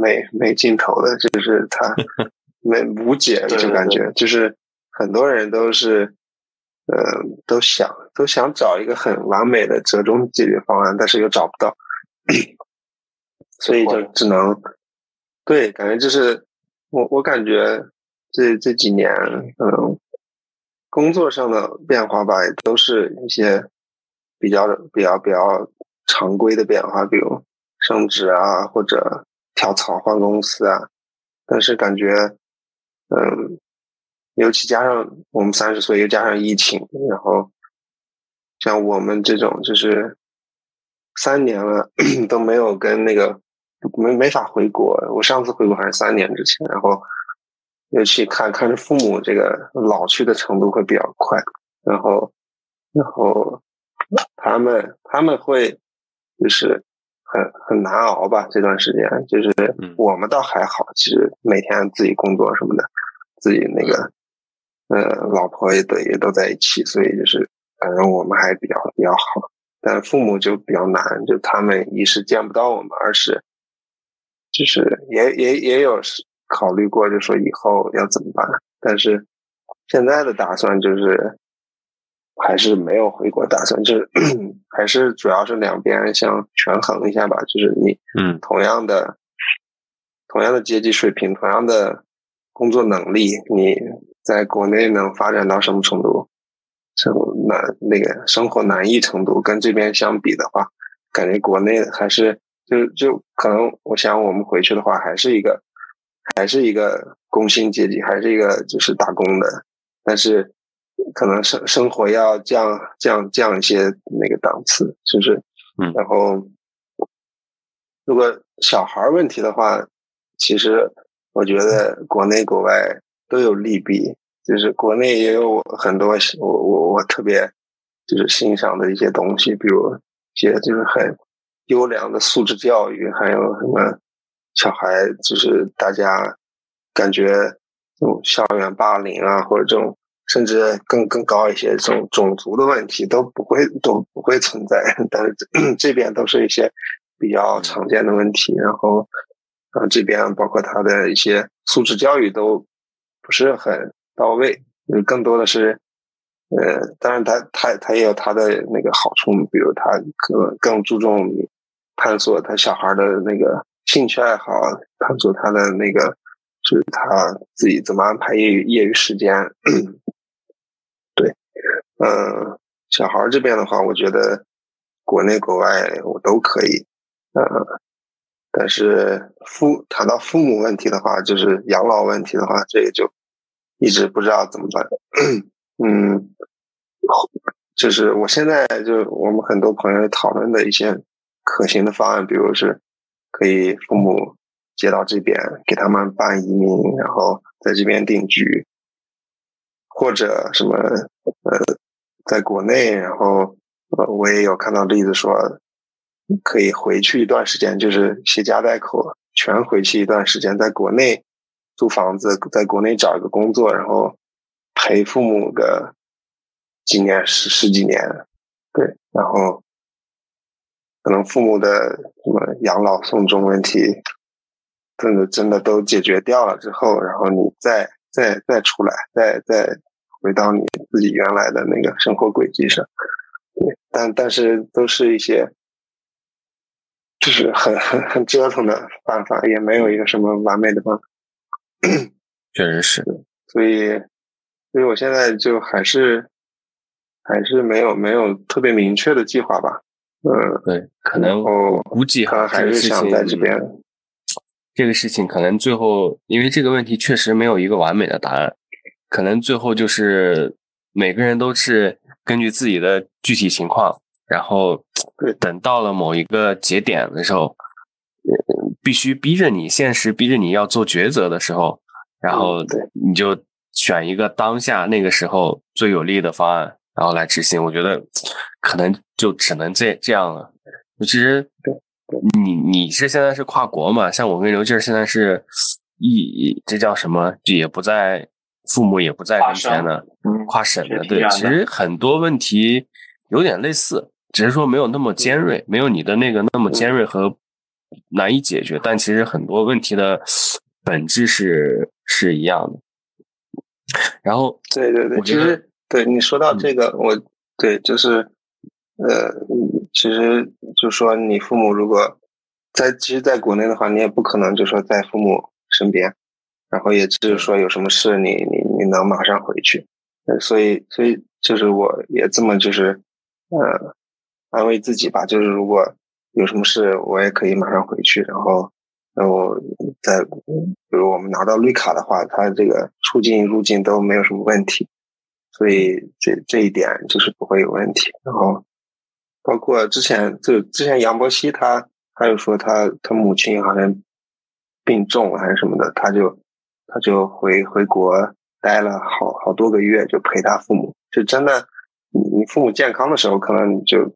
没没尽头的，就是他 没无解，就感觉就是很多人都是，呃，都想都想找一个很完美的折中解决方案，但是又找不到，所以就只能对，感觉就是我我感觉这这几年，嗯。工作上的变化吧，也都是一些比较比较比较常规的变化，比如升职啊，或者跳槽换公司啊。但是感觉，嗯，尤其加上我们三十岁，又加上疫情，然后像我们这种就是三年了 都没有跟那个没没法回国。我上次回国还是三年之前，然后。尤其看看着父母这个老去的程度会比较快，然后，然后他们他们会就是很很难熬吧这段时间，就是我们倒还好，其实每天自己工作什么的，自己那个呃老婆也都也都在一起，所以就是反正我们还比较比较好，但父母就比较难，就他们一是见不到我们，二是就是也也也有是。考虑过，就说以后要怎么办？但是现在的打算就是，还是没有回国打算，就是 还是主要是两边想权衡一下吧。就是你，嗯，同样的，同样的阶级水平，同样的工作能力，你在国内能发展到什么程度？生难那个生活难易程度跟这边相比的话，感觉国内还是就就可能，我想我们回去的话，还是一个。还是一个工薪阶级，还是一个就是打工的，但是可能生生活要降降降一些那个档次，是不是？嗯。然后，如果小孩问题的话，其实我觉得国内国外都有利弊，就是国内也有很多我我我特别就是欣赏的一些东西，比如一些就是很优良的素质教育，还有什么。小孩就是大家感觉这种校园霸凌啊，或者这种甚至更更高一些这种种族的问题都不会都不会存在，但是这边都是一些比较常见的问题。然后啊，这边包括他的一些素质教育都不是很到位，更多的是呃，当然他他他也有他的那个好处，比如他可能更注重探索他小孩的那个兴趣爱好，探索他的那个就是他自己怎么安排业余业余时间。对，嗯，小孩这边的话，我觉得国内国外我都可以，呃。但是父谈到父母问题的话，就是养老问题的话，这也就一直不知道怎么办。嗯，就是我现在就我们很多朋友讨论的一些可行的方案，比如是可以父母接到这边，给他们办移民，然后在这边定居，或者什么呃，在国内，然后呃，我也有看到例子说。可以回去一段时间，就是携家带口全回去一段时间，在国内租房子，在国内找一个工作，然后陪父母个几年十十几年，对，然后可能父母的什么养老送终问题，真的真的都解决掉了之后，然后你再再再出来，再再回到你自己原来的那个生活轨迹上，对，但但是都是一些。就是很很很折腾的办法，也没有一个什么完美的办法。确实是，所以，所以我现在就还是还是没有没有特别明确的计划吧。嗯，对，可能估计他还是想在这边。这个事情可能最后，因为这个问题确实没有一个完美的答案，可能最后就是每个人都是根据自己的具体情况。然后，等到了某一个节点的时候，必须逼着你现实逼着你要做抉择的时候，然后你就选一个当下那个时候最有利的方案，然后来执行。我觉得可能就只能这这样了。其实，你你是现在是跨国嘛？像我跟刘静现在是一这叫什么？也不在父母也不在跟前的，跨省的。对，其实很多问题有点类似。只是说没有那么尖锐，没有你的那个那么尖锐和难以解决，但其实很多问题的本质是是一样的。然后，对对对，其实对你说到这个，我对就是呃，其实就说你父母如果在，其实在国内的话，你也不可能就说在父母身边，然后也只是说有什么事你你你能马上回去，所以所以就是我也这么就是呃。安慰自己吧，就是如果有什么事，我也可以马上回去。然后，然后在比如我们拿到绿卡的话，它这个出境入境都没有什么问题，所以这这一点就是不会有问题。然后，包括之前就之前杨博熙他他又说他他母亲好像病重还是什么的，他就他就回回国待了好好多个月，就陪他父母。就真的，你你父母健康的时候，可能就。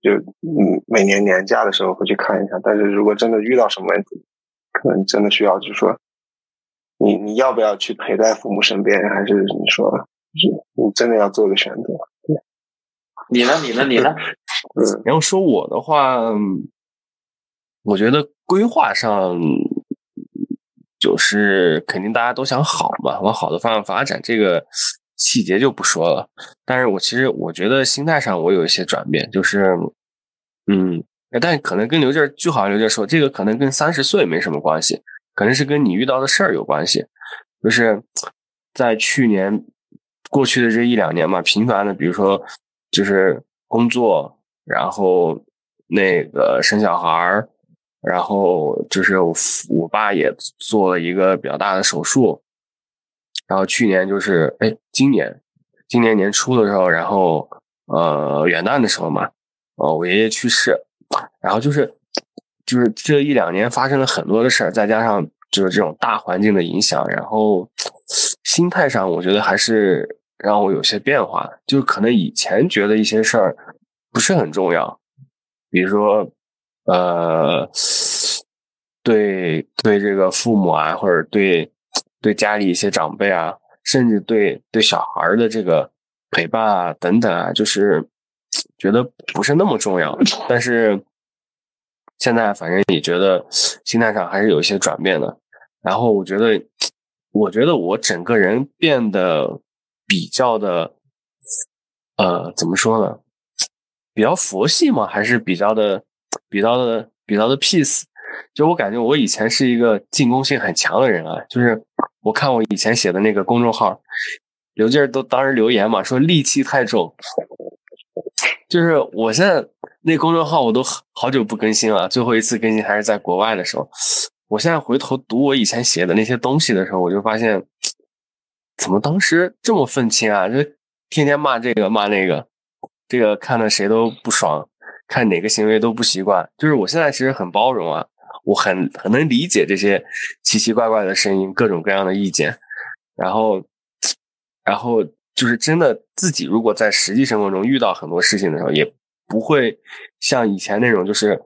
就嗯，每年年假的时候会去看一下，但是如果真的遇到什么问题，可能真的需要，就是说，你你要不要去陪在父母身边，还是你说，你真的要做个选择？你呢？你呢？你呢？嗯，然后说我的话，我觉得规划上就是肯定大家都想好嘛，往好的方向发展，这个。细节就不说了，但是我其实我觉得心态上我有一些转变，就是，嗯，但可能跟刘劲就好像刘劲说，这个可能跟三十岁没什么关系，可能是跟你遇到的事儿有关系，就是在去年过去的这一两年嘛，频繁的，比如说就是工作，然后那个生小孩儿，然后就是我我爸也做了一个比较大的手术。然后去年就是，哎，今年，今年年初的时候，然后呃元旦的时候嘛，哦，我爷爷去世，然后就是，就是这一两年发生了很多的事儿，再加上就是这种大环境的影响，然后心态上我觉得还是让我有些变化，就可能以前觉得一些事儿不是很重要，比如说呃，对对这个父母啊，或者对。对家里一些长辈啊，甚至对对小孩的这个陪伴啊等等啊，就是觉得不是那么重要。但是现在反正也觉得心态上还是有一些转变的。然后我觉得，我觉得我整个人变得比较的呃，怎么说呢？比较佛系嘛，还是比较的、比较的、比较的 peace。就我感觉，我以前是一个进攻性很强的人啊。就是我看我以前写的那个公众号，刘劲儿都当时留言嘛，说戾气太重。就是我现在那公众号我都好久不更新了，最后一次更新还是在国外的时候。我现在回头读我以前写的那些东西的时候，我就发现，怎么当时这么愤青啊？就天天骂这个骂那个，这个看的谁都不爽，看哪个行为都不习惯。就是我现在其实很包容啊，我很很能理解这些奇奇怪怪的声音，各种各样的意见。然后，然后就是真的自己如果在实际生活中遇到很多事情的时候，也不会像以前那种就是。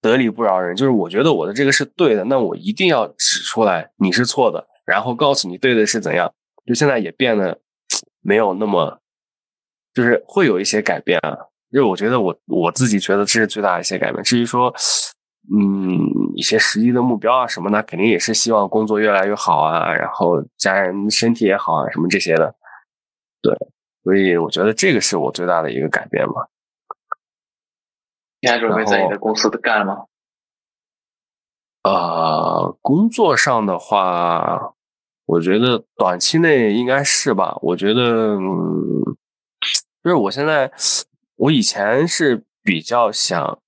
得理不饶人，就是我觉得我的这个是对的，那我一定要指出来你是错的，然后告诉你对的是怎样。就现在也变得没有那么，就是会有一些改变啊。因为我觉得我我自己觉得这是最大的一些改变。至于说，嗯，一些实际的目标啊什么的，肯定也是希望工作越来越好啊，然后家人身体也好啊，什么这些的。对，所以我觉得这个是我最大的一个改变吧。你还准备在你的公司干吗？呃，工作上的话，我觉得短期内应该是吧。我觉得，就是我现在，我以前是比较想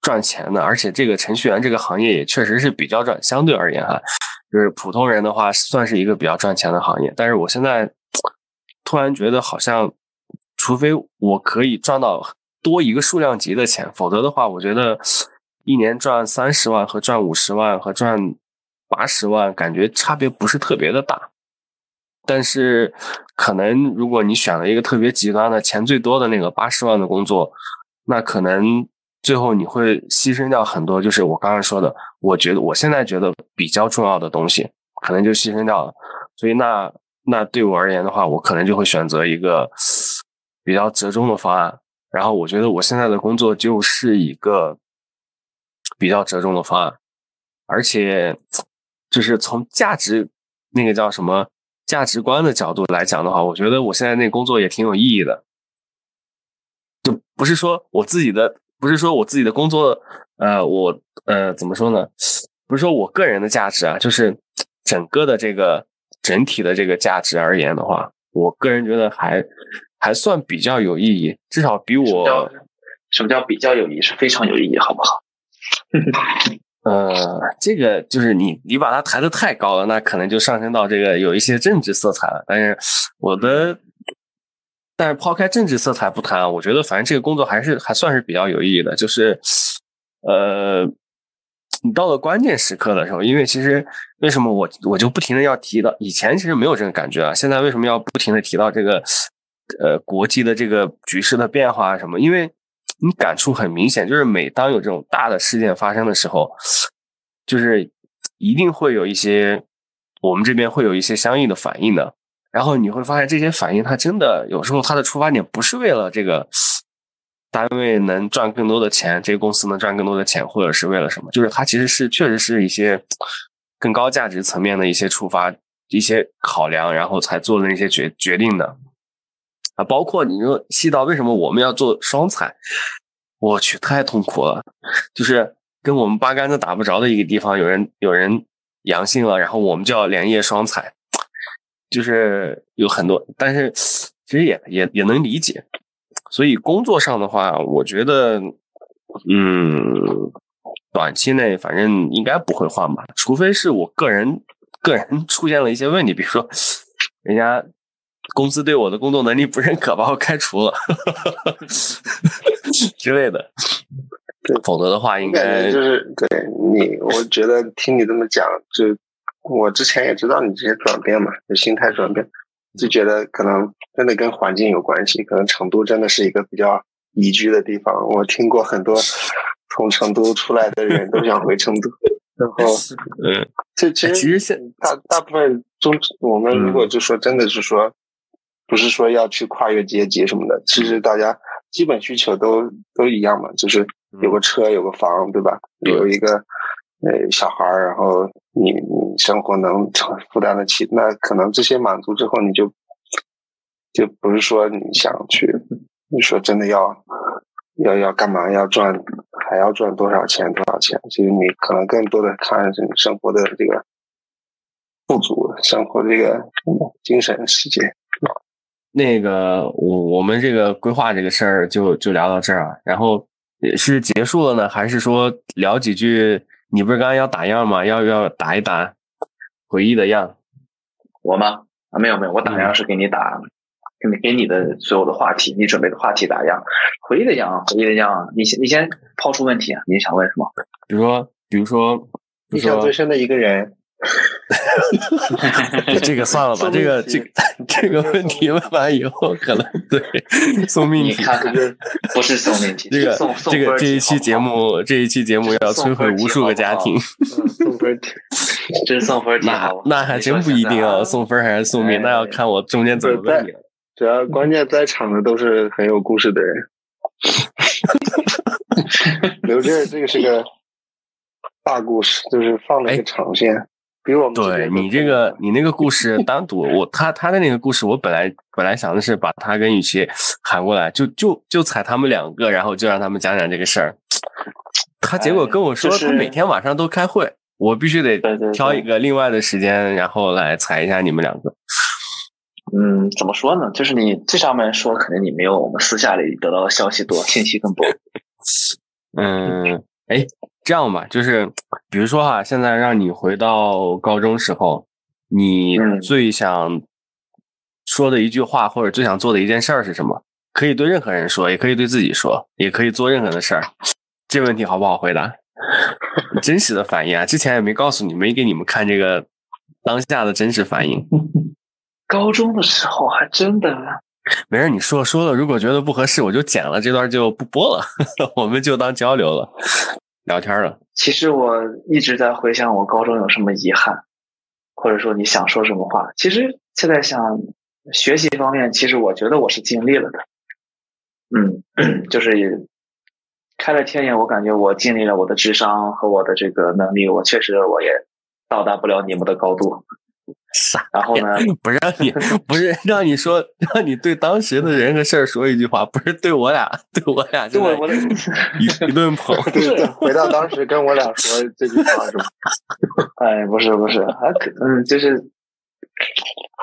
赚钱的，而且这个程序员这个行业也确实是比较赚，相对而言哈，就是普通人的话，算是一个比较赚钱的行业。但是我现在突然觉得，好像除非我可以赚到。多一个数量级的钱，否则的话，我觉得一年赚三十万和赚五十万和赚八十万，感觉差别不是特别的大。但是，可能如果你选了一个特别极端的钱最多的那个八十万的工作，那可能最后你会牺牲掉很多。就是我刚刚说的，我觉得我现在觉得比较重要的东西，可能就牺牲掉了。所以，那那对我而言的话，我可能就会选择一个比较折中的方案。然后我觉得我现在的工作就是一个比较折中的方案，而且就是从价值那个叫什么价值观的角度来讲的话，我觉得我现在那工作也挺有意义的。就不是说我自己的，不是说我自己的工作，呃，我呃怎么说呢？不是说我个人的价值啊，就是整个的这个整体的这个价值而言的话，我个人觉得还。还算比较有意义，至少比我什么叫比较有意义？是非常有意义，好不好？呃，这个就是你你把它抬得太高了，那可能就上升到这个有一些政治色彩了。但是我的，但是抛开政治色彩不谈啊，我觉得反正这个工作还是还算是比较有意义的。就是呃，你到了关键时刻的时候，因为其实为什么我我就不停的要提到，以前其实没有这个感觉啊，现在为什么要不停的提到这个？呃，国际的这个局势的变化什么？因为你感触很明显，就是每当有这种大的事件发生的时候，就是一定会有一些我们这边会有一些相应的反应的。然后你会发现，这些反应它真的有时候它的出发点不是为了这个单位能赚更多的钱，这个公司能赚更多的钱，或者是为了什么？就是它其实是确实是一些更高价值层面的一些出发、一些考量，然后才做的那些决决定的。包括你说细到为什么我们要做双采，我去太痛苦了。就是跟我们八竿子打不着的一个地方，有人有人阳性了，然后我们就要连夜双采，就是有很多，但是其实也也也能理解。所以工作上的话，我觉得，嗯，短期内反正应该不会换吧，除非是我个人个人出现了一些问题，比如说人家。公司对我的工作能力不认可，把我开除了 之类的。否则的话，应该就是对你。我觉得听你这么讲，就我之前也知道你这些转变嘛，就心态转变，就觉得可能真的跟环境有关系。可能成都真的是一个比较宜居的地方。我听过很多 从成都出来的人都想 回成都，然后嗯，这其实其实现大大部分中，我们如果就说真的是说。不是说要去跨越阶级什么的，其实大家基本需求都都一样嘛，就是有个车有个房，对吧？有一个呃小孩儿，然后你你生活能承负担得起，那可能这些满足之后，你就就不是说你想去，你说真的要要要干嘛，要赚还要赚多少钱多少钱？其实你可能更多的看是你生活的这个富足，生活这个精神世界。那个我我们这个规划这个事儿就就聊到这儿啊，然后是结束了呢，还是说聊几句？你不是刚刚要打样吗？要要打一打回忆的样？我吗？啊，没有没有，我打样是给你打，给你给你的所有的话题，你准备的话题打样。回忆的样，回忆的样，你先你先抛出问题啊，你想问什么？比如说，比如说，印象最深的一个人。这个算了吧，这个这这个问题问完以后，可能对送命题，不是送命题。这个这个这一期节目，这一期节目要摧毁无数个家庭。送分题，真送分题。那那还真不一定啊，送分还是送命，那要看我中间怎么问你。主要关键在场的都是很有故事的人。刘志，这个是个大故事，就是放了一个长线。比我们对你这个，你那个故事 单独，我他他的那个故事，我本来本来想的是把他跟雨琦喊过来，就就就踩他们两个，然后就让他们讲讲这个事儿。他结果跟我说，他每天晚上都开会，我必须得挑一个另外的时间，然后来踩一下你们两个。嗯，怎么说呢？就是你这上面说，可能你没有我们私下里得到的消息多，信息更多。嗯，哎。这样吧，就是比如说哈，现在让你回到高中时候，你最想说的一句话或者最想做的一件事儿是什么？可以对任何人说，也可以对自己说，也可以做任何的事儿。这问题好不好回答？真实的反应啊！之前也没告诉你，没给你们看这个当下的真实反应。高中的时候还真的没事，你说说了，如果觉得不合适，我就剪了这段就不播了，我们就当交流了。聊天了。其实我一直在回想我高中有什么遗憾，或者说你想说什么话。其实现在想学习方面，其实我觉得我是尽力了的。嗯，就是开了天眼，我感觉我尽力了，我的智商和我的这个能力，我确实我也到达不了你们的高度。傻，然后呢？不让你，不是让你说，让你对当时的人和事儿说一句话，不是对我俩，对我俩，就我一一顿捧。是回到当时跟我俩说这句话是吗？哎，不是不是，还可嗯，就是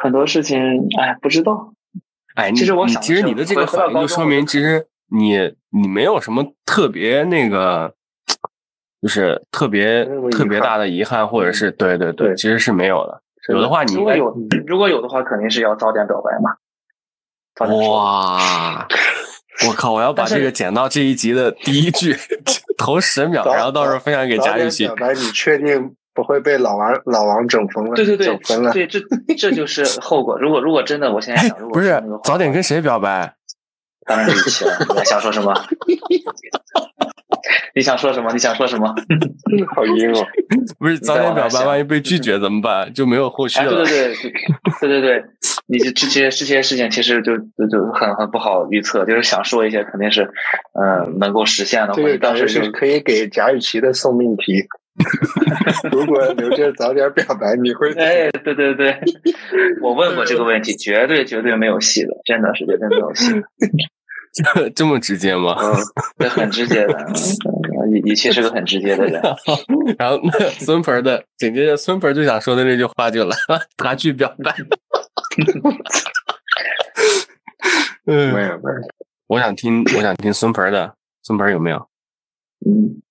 很多事情，哎，不知道。哎，其实我想其实你的这个反应就说明，其实你你没有什么特别那个，就是特别特别大的遗憾，或者是对对对，其实是没有的。有的话，你如果有如果有的话，肯定是要早点表白嘛。哇！我靠！我要把这个剪到这一集的 第一句 头十秒，然后到时候分享给贾雨欣。表白，你确定不会被老王老王整疯了？对对对，整疯了。对，这这就是后果。如果如果真的，我现在想，不是早点跟谁表白？当然是雨琦了。你还想说什么？你想说什么？你想说什么？好阴哦！不是早点表白，万一被拒绝怎么办？就没有后续了。对对对对对对，你这这些这些事情其实就就就很很不好预测。就是想说一些，肯定是嗯能够实现的。这个当时是可以给贾雨琦的送命题。如果刘志早点表白，你会？哎，对对对，我问过这个问题，绝对绝对没有戏的，真的是绝对没有戏。这么直接吗？嗯，对，很直接的。语语气是个很直接的人。然后那孙盆的紧接着孙盆就想说的那句话就来了，他去表白。嗯，没有没有。我想听，我想听孙盆的。孙盆有没有？嗯。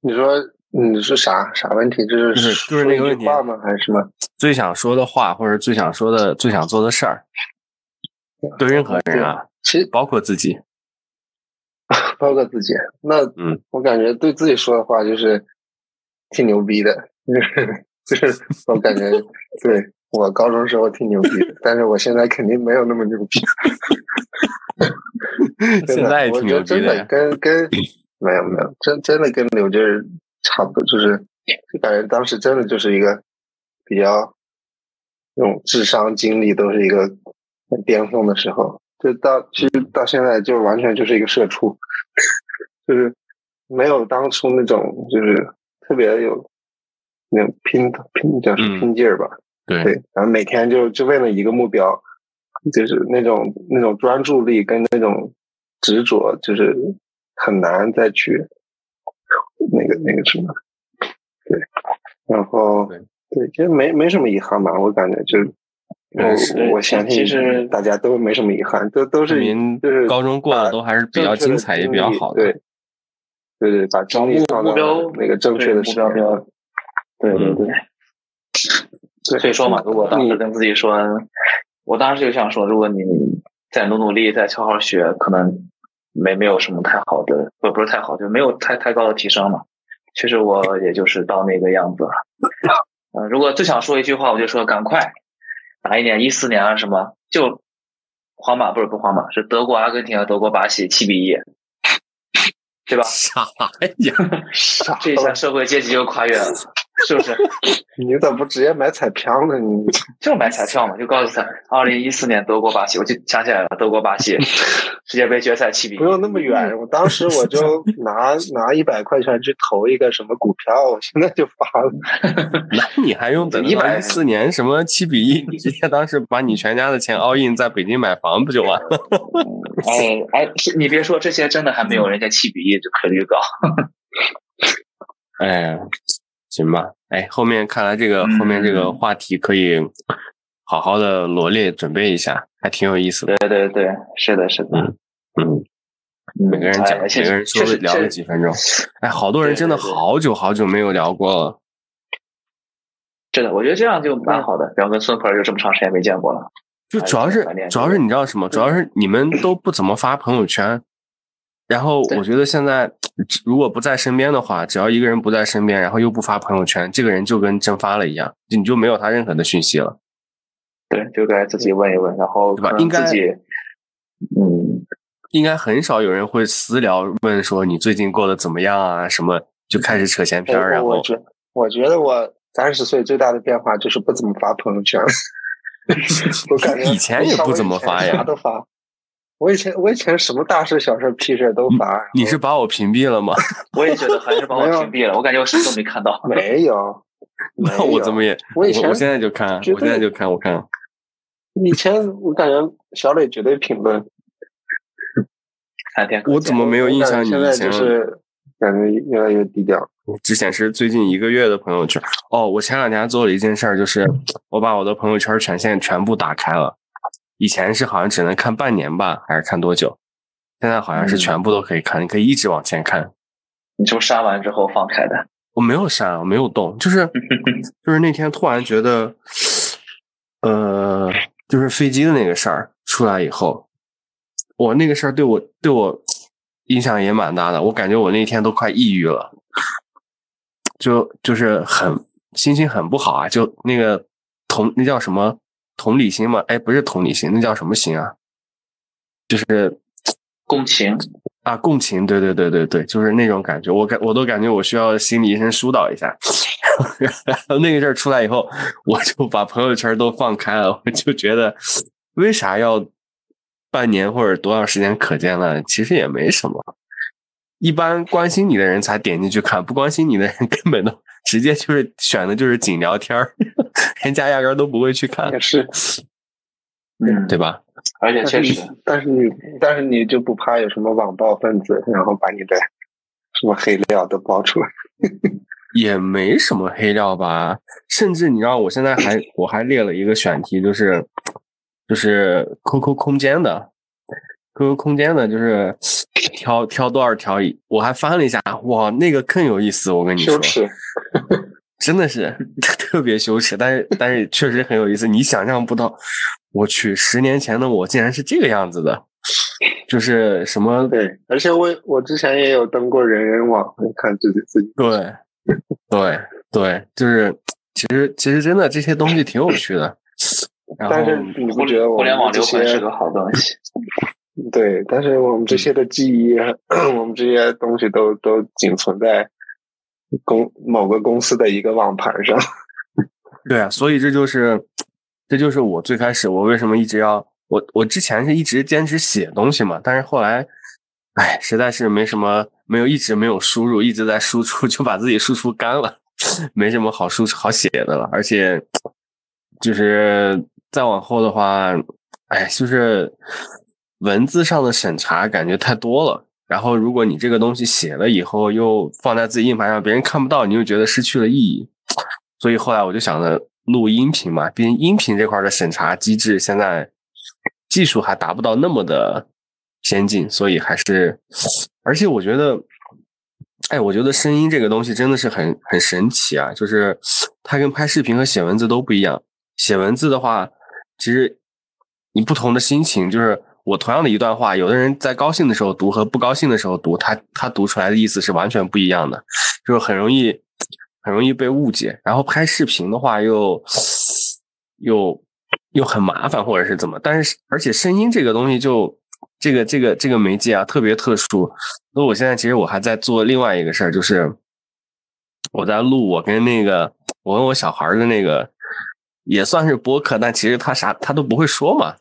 你说你是啥啥问题？就是就是就是那个问题吗？还是什么？最想说的话，或者最想说的、最想做的事儿。对任何人啊，其实包括自己，包括自己。那嗯，我感觉对自己说的话就是挺牛逼的，就是我感觉对我高中时候挺牛逼的，但是我现在肯定没有那么牛逼。现在我觉得真的跟跟没有没有真真的跟刘劲儿差不多，就是就感觉当时真的就是一个比较那种智商、经历都是一个。很巅峰的时候，就到其实到现在就完全就是一个社畜，就是没有当初那种就是特别有那种拼拼叫什么拼劲儿吧？对对，然后每天就就为了一个目标，就是那种那种专注力跟那种执着，就是很难再去那个那个什么。对，然后对，其实没没什么遗憾吧，我感觉就我我相信，其实大家都没什么遗憾，都都是您就是高中过得都还是比较精彩，也比较好的。对，对对，把精力放到那个正确的目标标。对对对。所以说嘛，如果当时跟自己说，我当时就想说，如果你再努努力，再好好学，可能没没有什么太好的，不不是太好，就没有太太高的提升嘛。其实我也就是到那个样子了。嗯，如果最想说一句话，我就说赶快，哪一年一四年啊什么，就皇马不是不皇马，是德国、阿根廷和德国、巴西七比一，对吧？啥呀？啥？这一下社会阶级就跨越了。是不是？你咋不直接买彩票呢？你 就买彩票嘛，就告诉他，二零一四年德国巴西，我就想起来了，德国巴西 世界杯决赛七比。不用那么远，我当时我就拿拿一百块钱去投一个什么股票，我现在就发了。那你还用等一百一四年什么七比一？你直接当时把你全家的钱 all in 在北京买房不就完了？哎哎，你别说这些，真的还没有人家七比一这可率高。哎。行吧，哎，后面看来这个后面这个话题可以好好的罗列准备一下，还挺有意思的。对对对，是的，是的，嗯，每个人讲，每个人说聊了几分钟，哎，好多人真的好久好久没有聊过了。真的，我觉得这样就蛮好的，然后跟孙鹏就这么长时间没见过了。就主要是主要是你知道什么？主要是你们都不怎么发朋友圈。然后我觉得现在如果不在身边的话，只要一个人不在身边，然后又不发朋友圈，这个人就跟蒸发了一样，你就没有他任何的讯息了。对，就该自己问一问，然后对吧？应该，嗯，应该很少有人会私聊问说你最近过得怎么样啊？什么就开始扯闲篇儿。然后我觉我觉得我三十岁最大的变化就是不怎么发朋友圈。我感觉以前也不怎么发呀，啥都发。我以前我以前什么大事小事屁事都发，你是把我屏蔽了吗？我也觉得还是把我屏蔽了，我感觉我什么都没看到。没有，那我怎么也？我以前我现在就看，我现在就看，我看。以前我感觉小磊绝对评论。三天，我怎么没有印象？你以前是感觉越来越低调。只显示最近一个月的朋友圈。哦，我前两天做了一件事，就是我把我的朋友圈权限全部打开了。以前是好像只能看半年吧，还是看多久？现在好像是全部都可以看，你可以一直往前看。你就删完之后放开的？我没有删，我没有动，就是 就是那天突然觉得，呃，就是飞机的那个事儿出来以后，我那个事儿对我对我影响也蛮大的，我感觉我那天都快抑郁了，就就是很心情很不好啊，就那个同那叫什么？同理心嘛，哎，不是同理心，那叫什么心啊？就是共情啊，共情，对对对对对，就是那种感觉。我感我都感觉我需要心理医生疏导一下。然后那个事儿出来以后，我就把朋友圈都放开了。我就觉得，为啥要半年或者多长时间可见了？其实也没什么。一般关心你的人才点进去看，不关心你的人根本都直接就是选的就是仅聊天儿。人家压根都不会去看，也是，嗯，对吧？而且确实，但是你，但是你就不怕有什么网暴分子，然后把你的什么黑料都爆出来？也没什么黑料吧。甚至你知道，我现在还我还列了一个选题，就是就是 QQ 空间的 QQ 空间呢，就是挑挑多少条，我还翻了一下，哇，那个更有意思。我跟你说。真的是 特别羞耻，但是但是确实很有意思。你想象不到，我去，十年前的我竟然是这个样子的，就是什么？对，而且我我之前也有登过人人网，看自己自己。对，对对，就是其实其实真的这些东西挺有趣的。但是你不觉得互联网流传是个好东西？对，但是我们这些的记忆，我们这些东西都都仅存在。公某个公司的一个网盘上，对啊，所以这就是，这就是我最开始我为什么一直要我我之前是一直坚持写东西嘛，但是后来，哎，实在是没什么，没有一直没有输入，一直在输出，就把自己输出干了，没什么好输好写的了，而且，就是再往后的话，哎，就是文字上的审查感觉太多了。然后，如果你这个东西写了以后又放在自己硬盘上，别人看不到，你又觉得失去了意义。所以后来我就想着录音频嘛，毕竟音频这块的审查机制现在技术还达不到那么的先进，所以还是，而且我觉得，哎，我觉得声音这个东西真的是很很神奇啊，就是它跟拍视频和写文字都不一样。写文字的话，其实你不同的心情就是。我同样的一段话，有的人在高兴的时候读和不高兴的时候读，他他读出来的意思是完全不一样的，就是很容易很容易被误解。然后拍视频的话，又又又很麻烦，或者是怎么？但是而且声音这个东西，就这个这个这个媒介啊，特别特殊。所以我现在其实我还在做另外一个事儿，就是我在录我跟那个我跟我小孩的那个。也算是播客，但其实他啥他都不会说嘛。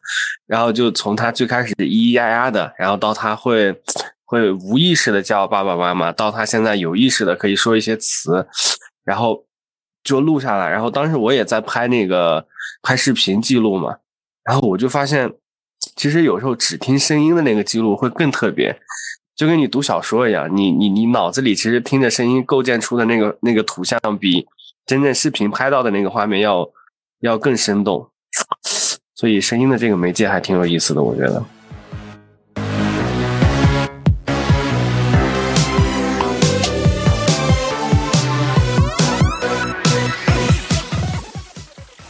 然后就从他最开始咿咿呀呀的，然后到他会会无意识的叫爸爸妈妈，到他现在有意识的可以说一些词，然后就录下来。然后当时我也在拍那个拍视频记录嘛，然后我就发现，其实有时候只听声音的那个记录会更特别，就跟你读小说一样，你你你脑子里其实听着声音构建出的那个那个图像，比真正视频拍到的那个画面要。要更生动，所以声音的这个媒介还挺有意思的，我觉得。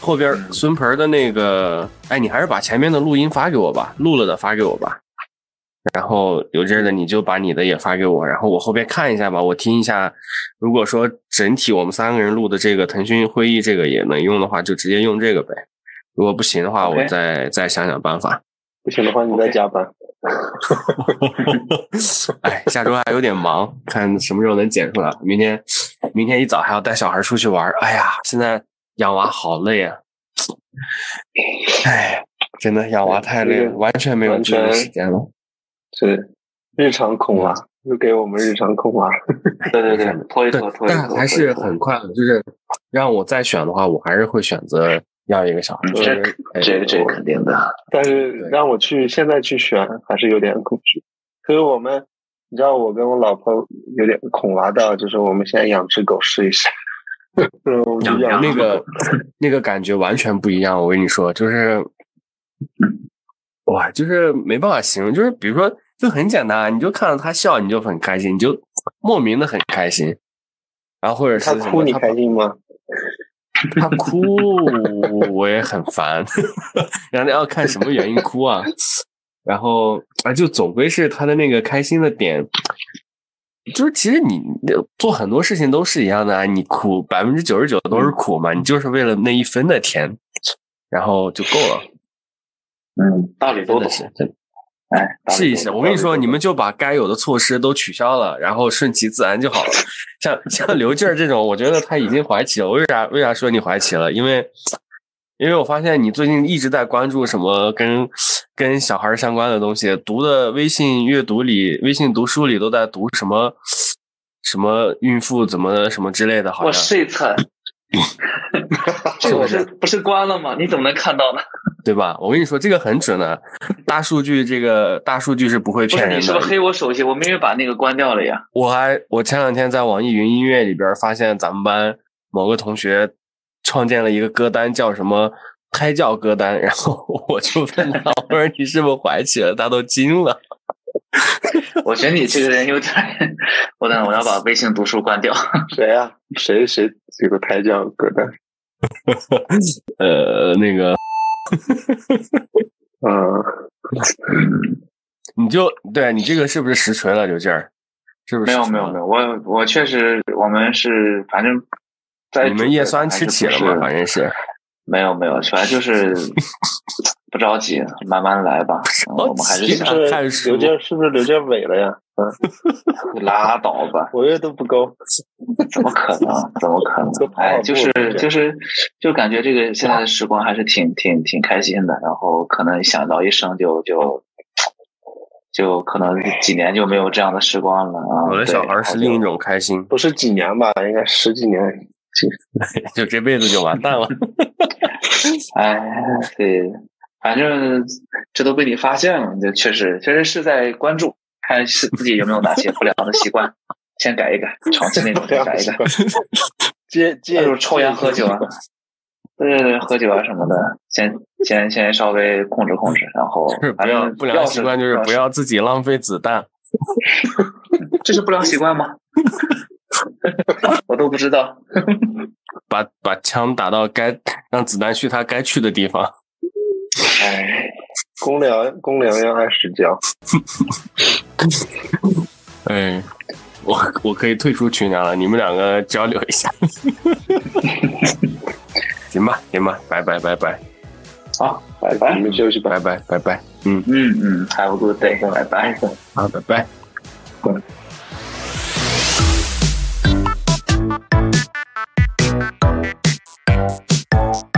后边孙盆的那个，哎，你还是把前面的录音发给我吧，录了的发给我吧。然后有这的你就把你的也发给我，然后我后边看一下吧，我听一下。如果说整体我们三个人录的这个腾讯会议这个也能用的话，就直接用这个呗。如果不行的话，我再再想想办法。不行的话，你再加班。哎，下周还有点忙，看什么时候能剪出来。明天明天一早还要带小孩出去玩。哎呀，现在养娃好累啊！哎，真的养娃太累了，完全没有自己时间了。是日常恐娃，又给我们日常恐娃。对对对，拖一拖拖一拖。但还是很快的，就是让我再选的话，我还是会选择要一个小孩。这这个这个肯定的。但是让我去现在去选，还是有点恐惧。所以我们，你知道，我跟我老婆有点恐娃到，就是我们现在养只狗试一试。养那个 那个感觉完全不一样。我跟你说，就是哇，就是没办法形容，就是比如说。就很简单，你就看到他笑，你就很开心，你就莫名的很开心。然后或者是他哭，你开心吗？他哭我也很烦，然后要看什么原因哭啊。然后啊，就总归是他的那个开心的点，就是其实你做很多事情都是一样的啊，你苦百分之九十九都是苦嘛，你就是为了那一分的甜，然后就够了。嗯，道理多的是真。试一试，我跟你说，你们就把该有的措施都取消了，然后顺其自然就好了。像像刘静儿这种，我觉得他已经怀起了。为啥为啥说你怀起了？因为因为我发现你最近一直在关注什么跟跟小孩相关的东西，读的微信阅读里、微信读书里都在读什么什么孕妇怎么什么之类的。好像我睡惨。这个不是不是关了吗？你怎么能看到呢？对吧？我跟你说，这个很准的，大数据，这个大数据是不会骗人的。你是不是黑我手机？我明明把那个关掉了呀。我还我前两天在网易云音乐里边发现，咱们班某个同学创建了一个歌单，叫什么“胎教歌单”，然后我就问他，我说你是不是怀起了？他都惊了。我觉得你这个人有点……我等，我要把微信读书关掉。谁呀？谁谁这个胎教歌单？呃，那个，嗯，你就对你这个是不是实锤了，刘劲儿？是不是？没有没有没有，我我确实，我们是反正在你们叶酸吃起了吗，反正是。没有没有，反正就是 不着急，慢慢来吧。我们还是想刘健是不是刘健萎了呀？嗯，拉倒吧，活跃度不高，怎么可能？怎么可能？哎，就是就是就感觉这个现在的时光还是挺挺挺开心的。然后可能想到一生就就就可能几年就没有这样的时光了啊。我的小孩是另一种开心，不是几年吧？应该十几年。就这辈子就完蛋了，哎，对，反正这都被你发现了，这确实确实是在关注，看是自己有没有哪些不良的习惯，先改一改，长期那种先改一改。戒戒 就是抽烟喝酒啊，对对对，喝酒啊什么的，先先先稍微控制控制，然后不要不良习惯就是不要自己浪费子弹。这是不良习惯吗？我都不知道。把把枪打到该让子弹去他该去的地方。哎，公粮公粮要按时交。哎，我我可以退出群聊了，你们两个交流一下。行吧，行吧，拜拜拜拜。好，拜拜，你们休息吧，拜拜拜拜。嗯嗯嗯，Have a good day，拜拜。好，拜拜。Música